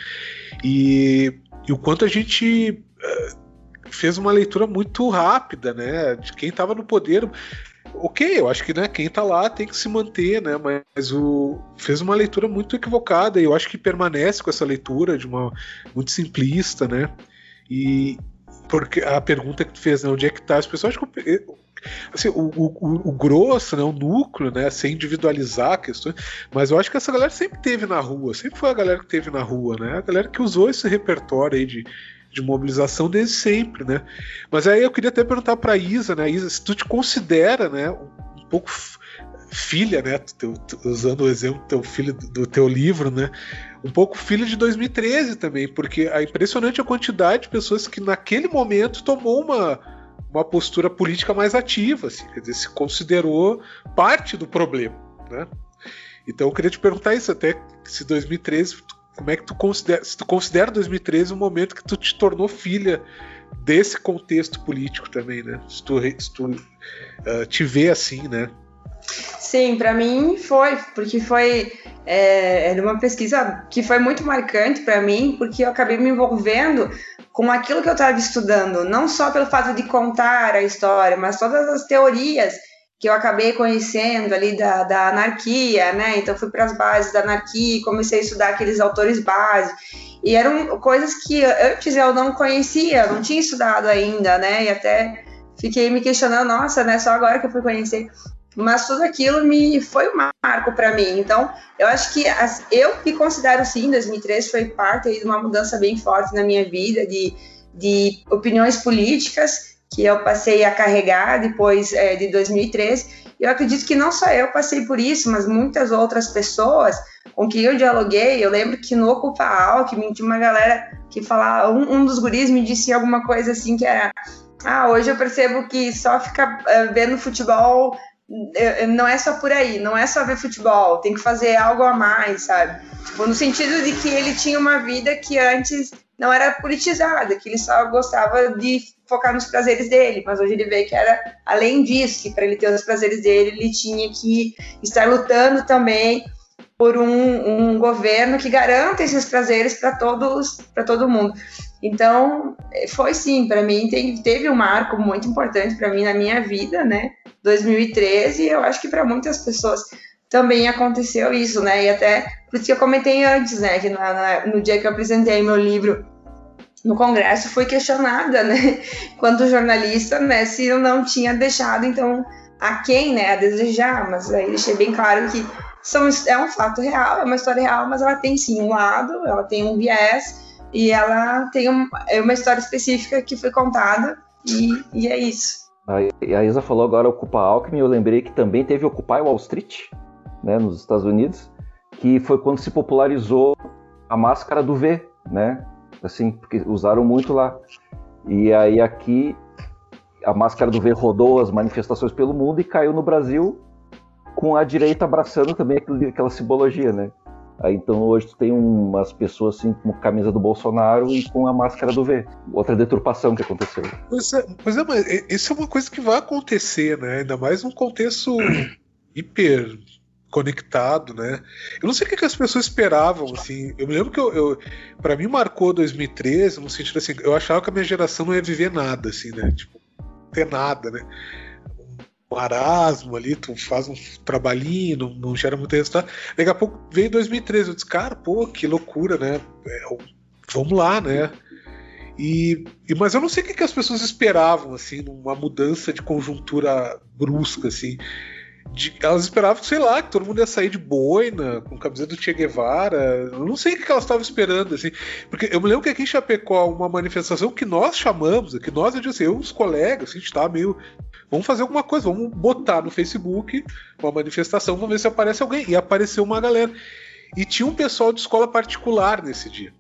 E, e o quanto a gente uh, fez uma leitura muito rápida, né? De quem estava no poder. Ok, eu acho que né, quem está lá tem que se manter, né? Mas o fez uma leitura muito equivocada e eu acho que permanece com essa leitura de uma muito simplista, né? E porque a pergunta que tu fez, né, onde é que tá as pessoas, acho que assim, o, o, o, grosso, né, o núcleo, né, sem individualizar questões, mas eu acho que essa galera sempre teve na rua, sempre foi a galera que teve na rua, né, a galera que usou esse repertório aí de, de mobilização desde sempre, né. Mas aí eu queria até perguntar para Isa, né, Isa, se tu te considera, né, um pouco filha, né, teu, usando o exemplo do teu filho do teu livro, né, um pouco filho de 2013 também, porque é impressionante a quantidade de pessoas que naquele momento tomou uma, uma postura política mais ativa, assim, quer dizer, se considerou parte do problema, né? Então eu queria te perguntar isso até se 2013, como é que tu considera, se tu considera 2013 um momento que tu te tornou filha desse contexto político também, né? Se tu, se tu uh, te vê assim, né? Sim, para mim foi, porque foi é, era uma pesquisa que foi muito marcante para mim, porque eu acabei me envolvendo com aquilo que eu estava estudando, não só pelo fato de contar a história, mas todas as teorias que eu acabei conhecendo ali da, da anarquia, né? Então fui para as bases da anarquia, comecei a estudar aqueles autores base e eram coisas que antes eu não conhecia, não tinha estudado ainda, né? E até fiquei me questionando, nossa, né? Só agora que eu fui conhecer. Mas tudo aquilo me foi um marco para mim. Então, eu acho que as, eu me considero sim, 2013 foi parte de uma mudança bem forte na minha vida de, de opiniões políticas que eu passei a carregar depois é, de 2013. Eu acredito que não só eu passei por isso, mas muitas outras pessoas com quem eu dialoguei. Eu lembro que no Ocupa Alckmin tinha uma galera que falava, um, um dos guris me disse alguma coisa assim que era ah, hoje eu percebo que só ficar uh, vendo futebol não é só por aí, não é só ver futebol, tem que fazer algo a mais, sabe? Tipo, no sentido de que ele tinha uma vida que antes não era politizada, que ele só gostava de focar nos prazeres dele, mas hoje ele vê que era além disso, que para ele ter os prazeres dele, ele tinha que estar lutando também por um, um governo que garanta esses prazeres para todos, para todo mundo. Então, foi sim, para mim tem, teve um marco muito importante para mim na minha vida, né? 2013, eu acho que para muitas pessoas também aconteceu isso, né? E até por isso que eu comentei antes, né? Que na, na, no dia que eu apresentei meu livro no Congresso, fui questionada, né? Quanto jornalista, né? Se eu não tinha deixado, então, a quem, né? A desejar. Mas aí deixei bem claro que são, é um fato real, é uma história real, mas ela tem sim um lado, ela tem um viés e ela tem um, é uma história específica que foi contada e, e é isso. A Isa falou agora Ocupa Alckmin, eu lembrei que também teve Occupy Wall Street, né, nos Estados Unidos, que foi quando se popularizou a máscara do V, né? Assim, porque usaram muito lá. E aí aqui a máscara do V rodou as manifestações pelo mundo e caiu no Brasil com a direita abraçando também aquela simbologia, né? Aí, então hoje tu tem umas pessoas assim com camisa do Bolsonaro e com a máscara do V. Outra deturpação que aconteceu. Pois é, pois é mas isso é uma coisa que vai acontecer, né? Ainda mais num contexto hiper conectado, né? Eu não sei o que, as pessoas esperavam, assim. Eu me lembro que eu, eu para mim marcou 2013 no sentido assim, eu achava que a minha geração não ia viver nada, assim, né? Tipo, ter nada, né? marasmo ali, tu faz um trabalhinho, não, não gera muito resultado. Daqui a pouco veio 2013, eu disse, cara, pô, que loucura, né? É, vamos lá, né? E, e, mas eu não sei o que, que as pessoas esperavam, assim, numa mudança de conjuntura brusca, assim. De, elas esperavam, sei lá, que todo mundo ia sair de boina, com camiseta do Che Guevara. Eu não sei o que elas estavam esperando, assim. Porque eu me lembro que aqui em Chapecó, uma manifestação que nós chamamos, que nós, eu disse, eu e os colegas, assim, a gente estava meio Vamos fazer alguma coisa, vamos botar no Facebook uma manifestação, vamos ver se aparece alguém. E apareceu uma galera. E tinha um pessoal de escola particular nesse dia.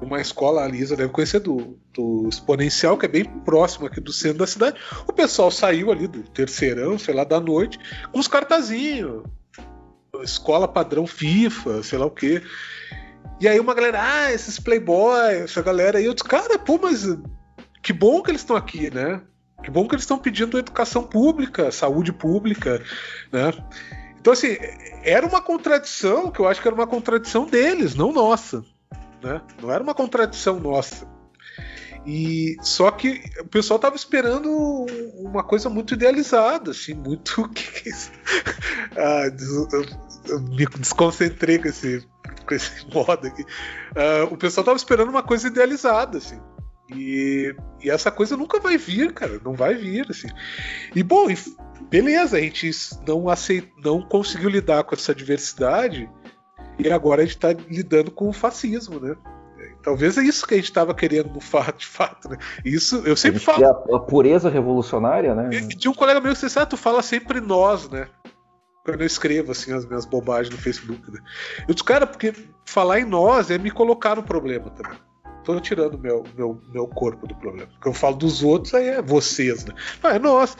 Uma escola, a Lisa deve conhecer, do, do Exponencial, que é bem próximo aqui do centro da cidade. O pessoal saiu ali do terceirão, sei lá, da noite, com os cartazinhos. Escola padrão FIFA, sei lá o quê. E aí uma galera, ah, esses playboy, essa galera aí. Eu disse, cara, pô, mas que bom que eles estão aqui, né? Que bom que eles estão pedindo educação pública, saúde pública, né? Então, assim, era uma contradição que eu acho que era uma contradição deles, não nossa. Né? Não era uma contradição nossa. E só que o pessoal estava esperando uma coisa muito idealizada, assim, muito que, ah, eu me desconcentrei com esse, com esse modo aqui. Ah, o pessoal estava esperando uma coisa idealizada, assim. E, e, essa coisa nunca vai vir, cara. Não vai vir, assim. E bom, beleza, a gente não aceit, não conseguiu lidar com essa diversidade e agora a gente está lidando com o fascismo, né? Talvez é isso que a gente estava querendo no fato, de fato, né? Isso eu sempre falo. A, a, pureza revolucionária, né? E, tinha um colega meu que disse, ah, tu fala sempre nós, né? Quando eu escrevo assim as minhas bobagens no Facebook, né? Eu disse, cara, porque falar em nós é me colocar no problema também. tô tirando meu, meu, meu corpo do problema. Porque eu falo dos outros, aí é vocês, né? Ah, é nós.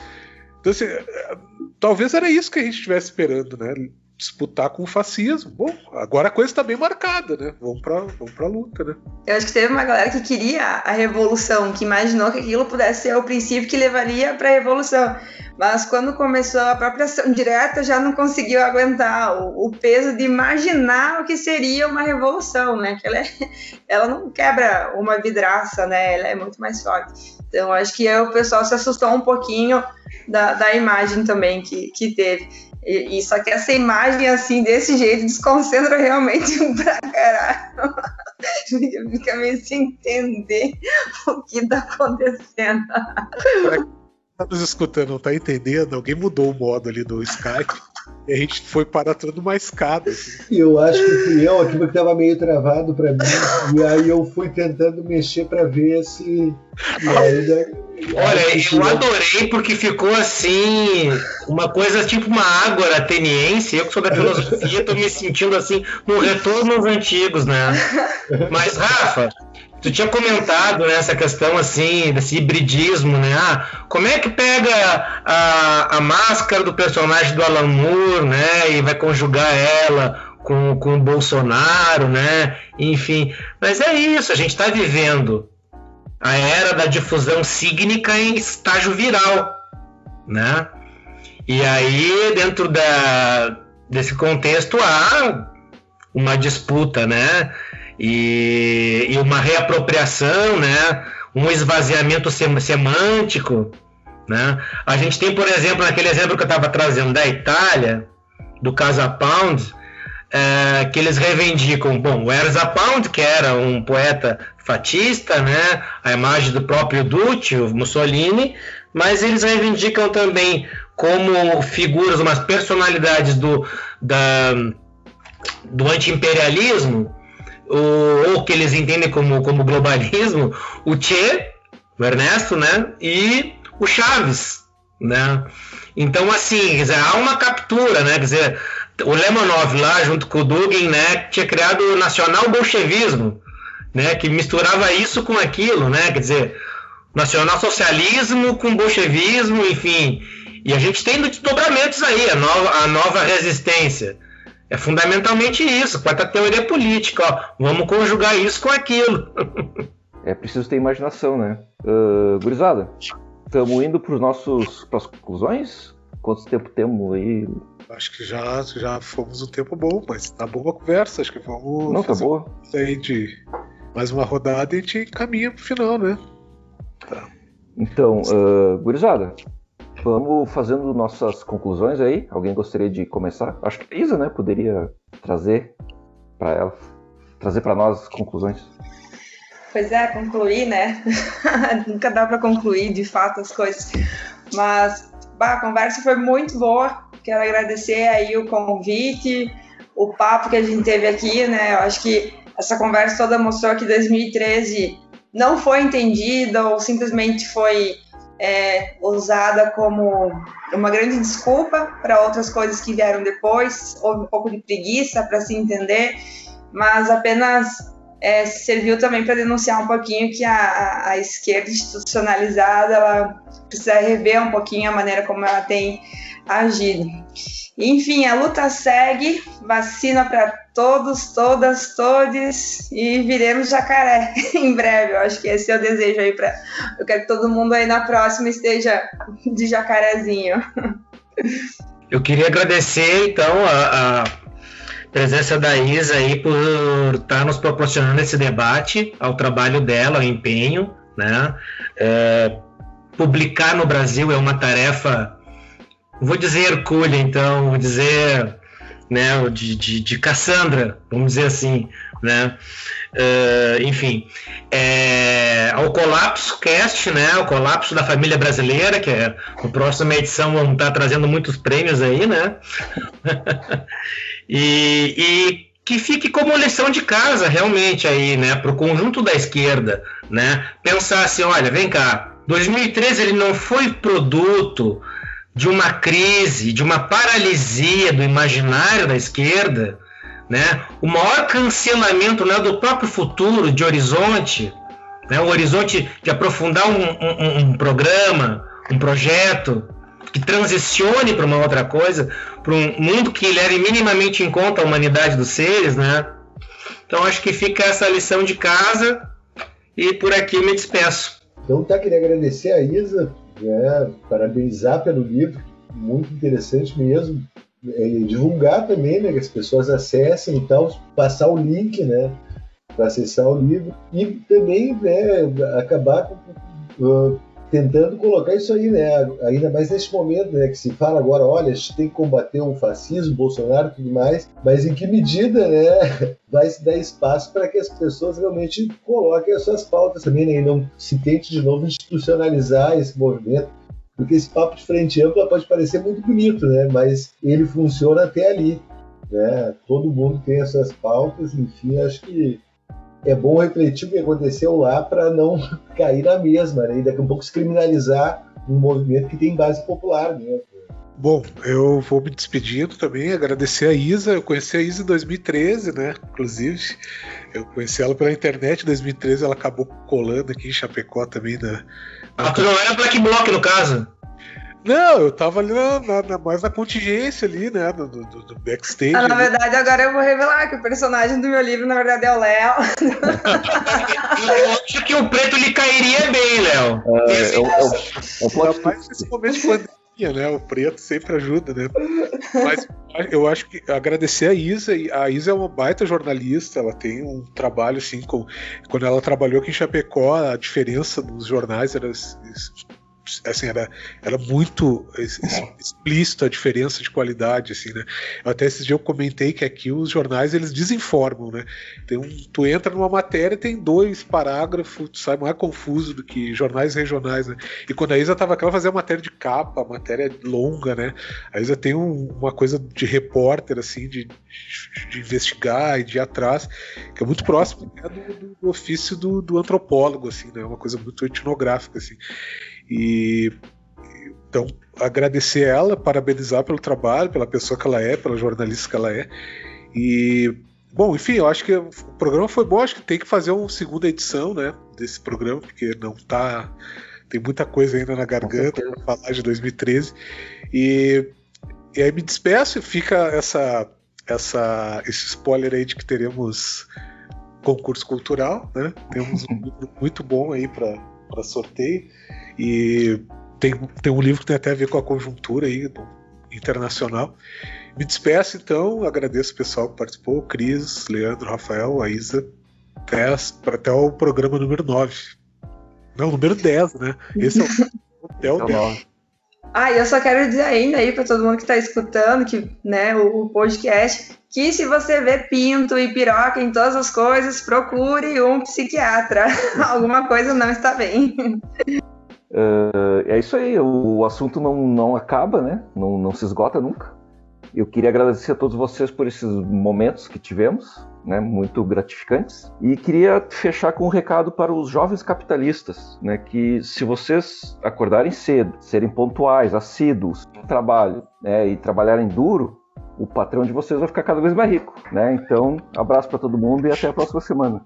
Então, assim, é, talvez era isso que a gente estivesse esperando, né? Disputar com o fascismo. Bom, agora a coisa está bem marcada, né? Vamos para vamos a luta, né? Eu acho que teve uma galera que queria a revolução, que imaginou que aquilo pudesse ser o princípio que levaria para a revolução. Mas quando começou a própria ação direta, já não conseguiu aguentar o, o, peso de imaginar o que seria uma revolução, né? Que ela, é, ela não quebra uma vidraça, né? Ela é muito mais forte. Então, acho que o pessoal se assustou um pouquinho da, da imagem também que, que teve. E, e, só que essa imagem, assim, desse jeito, desconcentra realmente pra caralho. Fica meio sem entender o que tá acontecendo. Tá nos escutando, não tá entendendo? Alguém mudou o modo ali do Skype. E a gente foi parar tudo uma escada. Assim. Eu acho que fui eu aqui porque tava meio travado para mim. E aí eu fui tentando mexer para ver se. Aí, Olha, eu adorei porque ficou assim, uma coisa tipo uma ágora ateniense. Eu que sou da filosofia, tô me sentindo assim, no retorno aos antigos, né? Mas, Rafa, tu tinha comentado né, essa questão assim, desse hibridismo, né? Ah, como é que pega a, a máscara do personagem do Alan Moore, né? E vai conjugar ela com, com o Bolsonaro, né? Enfim, mas é isso, a gente está vivendo a era da difusão sígnica em estágio viral, né? E aí, dentro da, desse contexto, há uma disputa, né? E, e uma reapropriação, né? Um esvaziamento sem, semântico, né? A gente tem, por exemplo, naquele exemplo que eu estava trazendo da Itália, do Casa Pound, é, que eles reivindicam, bom, o Erza Pound, que era um poeta fatista, né, a imagem do próprio Ducci, o Mussolini, mas eles reivindicam também como figuras, umas personalidades do, da, do anti-imperialismo, ou, ou, que eles entendem como, como globalismo, o Che, o Ernesto, né, e o Chaves, né. Então, assim, quer dizer, há uma captura, né, quer dizer, o Lemonov lá, junto com o Dugin, né, tinha criado o nacional bolchevismo, né, que misturava isso com aquilo, né, quer dizer, nacional-socialismo com bolchevismo, enfim. E a gente tem desdobramentos aí, a nova, a nova resistência. É fundamentalmente isso, quarta teoria política, ó, vamos conjugar isso com aquilo. é preciso ter imaginação, né? Uh, gurizada, estamos indo para os nossos para as conclusões? Quanto tempo temos aí? Acho que já, já fomos um tempo bom, mas tá boa a conversa. Acho que vamos. Não, tá boa. Aí de mais uma rodada e a gente caminha pro final, né? Tá. Então, uh, gurizada, vamos fazendo nossas conclusões aí. Alguém gostaria de começar? Acho que a Isa, né, poderia trazer para ela, trazer para nós as conclusões. Pois é, concluir, né? Nunca dá para concluir de fato as coisas. Mas bah, a conversa foi muito boa. Quero agradecer aí o convite, o papo que a gente teve aqui, né? Eu acho que essa conversa toda mostrou que 2013 não foi entendida ou simplesmente foi é, usada como uma grande desculpa para outras coisas que vieram depois, houve um pouco de preguiça para se entender, mas apenas é, serviu também para denunciar um pouquinho que a, a, esquerda institucionalizada ela precisa rever um pouquinho a maneira como ela tem agido. Enfim, a luta segue, vacina para todos, todas, todes e viremos jacaré em breve. Eu acho que esse é o desejo aí para. Eu quero que todo mundo aí na próxima esteja de jacarezinho. Eu queria agradecer então a, a presença da Isa aí por estar nos proporcionando esse debate, ao trabalho dela, ao empenho, né? É, publicar no Brasil é uma tarefa vou dizer hercúlea, então, vou dizer né, de, de, de Cassandra, vamos dizer assim, né? Uh, enfim, é, ao Colapso Cast, né? O Colapso da Família Brasileira, que é no próxima edição vamos estar trazendo muitos prêmios aí, né? e, e que fique como lição de casa realmente aí, né? Para o conjunto da esquerda, né? Pensar assim, olha, vem cá, 2013 ele não foi produto de uma crise, de uma paralisia do imaginário da esquerda, né? o maior cancelamento né, do próprio futuro, de horizonte, né, o horizonte de aprofundar um, um, um programa, um projeto que transicione para uma outra coisa, para um mundo que leve minimamente em conta a humanidade dos seres, né? Então acho que fica essa lição de casa e por aqui eu me despeço. Então tá, queria agradecer a Isa, né, parabenizar pelo livro, muito interessante mesmo. E divulgar também, né, que as pessoas acessem e tal, passar o link, né, para acessar o livro e também, né, acabar com, uh, tentando colocar isso aí, né, ainda mais nesse momento, né, que se fala agora, olha, a gente tem que combater o fascismo, Bolsonaro e tudo mais, mas em que medida, né, vai se dar espaço para que as pessoas realmente coloquem as suas pautas também, né, e não se tente de novo institucionalizar esse movimento, porque esse papo de frente ampla pode parecer muito bonito, né? Mas ele funciona até ali, né? Todo mundo tem as suas pautas, enfim, acho que é bom refletir o que aconteceu lá para não cair na mesma, né? E daqui a pouco se criminalizar um movimento que tem base popular, né? Bom, eu vou me despedindo também, agradecer a Isa. Eu conheci a Isa em 2013, né? Inclusive, eu conheci ela pela internet em 2013, ela acabou colando aqui em Chapecó também na, ah, tu não era Black Block, no caso? Não, eu tava ali na, na, mais na contingência ali, né? Do, do, do backstage. Ah, na ali. verdade, agora eu vou revelar que o personagem do meu livro, na verdade, é o Léo. eu acho que o preto lhe cairia bem, Léo. É, mais nesse momento de pandemia, né? O preto sempre ajuda, né? Mas eu acho que agradecer a Isa. A Isa é uma baita jornalista, ela tem um trabalho assim, com, quando ela trabalhou aqui em Chapecó, a diferença dos jornais era assim, era, era muito explícito a diferença de qualidade, assim, né? Até esses dias eu comentei que aqui os jornais eles desinformam, né? Tem um, tu entra numa matéria tem dois parágrafos, tu sai mais confuso do que jornais regionais, né? E quando a Isa tava aqui, ela fazia matéria de capa, matéria longa, né? A Isa tem um, uma coisa de repórter, assim, de, de, de, investigar e de ir atrás, que é muito próximo né, do, do, ofício do, do antropólogo, assim, né? Uma coisa muito etnográfica, assim. E então agradecer ela, parabenizar pelo trabalho, pela pessoa que ela é, pela jornalista que ela é. E bom, enfim, eu acho que o programa foi bom, acho que tem que fazer uma segunda edição, né, desse programa, porque não tá tem muita coisa ainda na garganta para falar de 2013. E, e aí me despeço e fica essa essa esse spoiler aí de que teremos concurso cultural, né? Temos um livro muito bom aí para sorteio. E tem, tem um livro que tem até a ver com a conjuntura aí internacional. Me despeço então, agradeço o pessoal que participou, Cris, Leandro, Rafael, a Isa, até, até o programa número 9. Não, número 10, né? Esse é o, até o 10. Ah, eu só quero dizer ainda aí para todo mundo que está escutando, que, né, o, o, podcast, que se você vê pinto e piroca em todas as coisas, procure um psiquiatra. Alguma coisa não está bem. Uh, é isso aí, o, assunto não, não acaba, né? Não, não se esgota nunca. Eu queria agradecer a todos vocês por esses momentos que tivemos, né, muito gratificantes. E queria fechar com um recado para os jovens capitalistas, né, que se vocês acordarem cedo, serem pontuais, assíduos trabalho né, e trabalharem duro, o patrão de vocês vai ficar cada vez mais rico. Né? Então, abraço para todo mundo e até a próxima semana.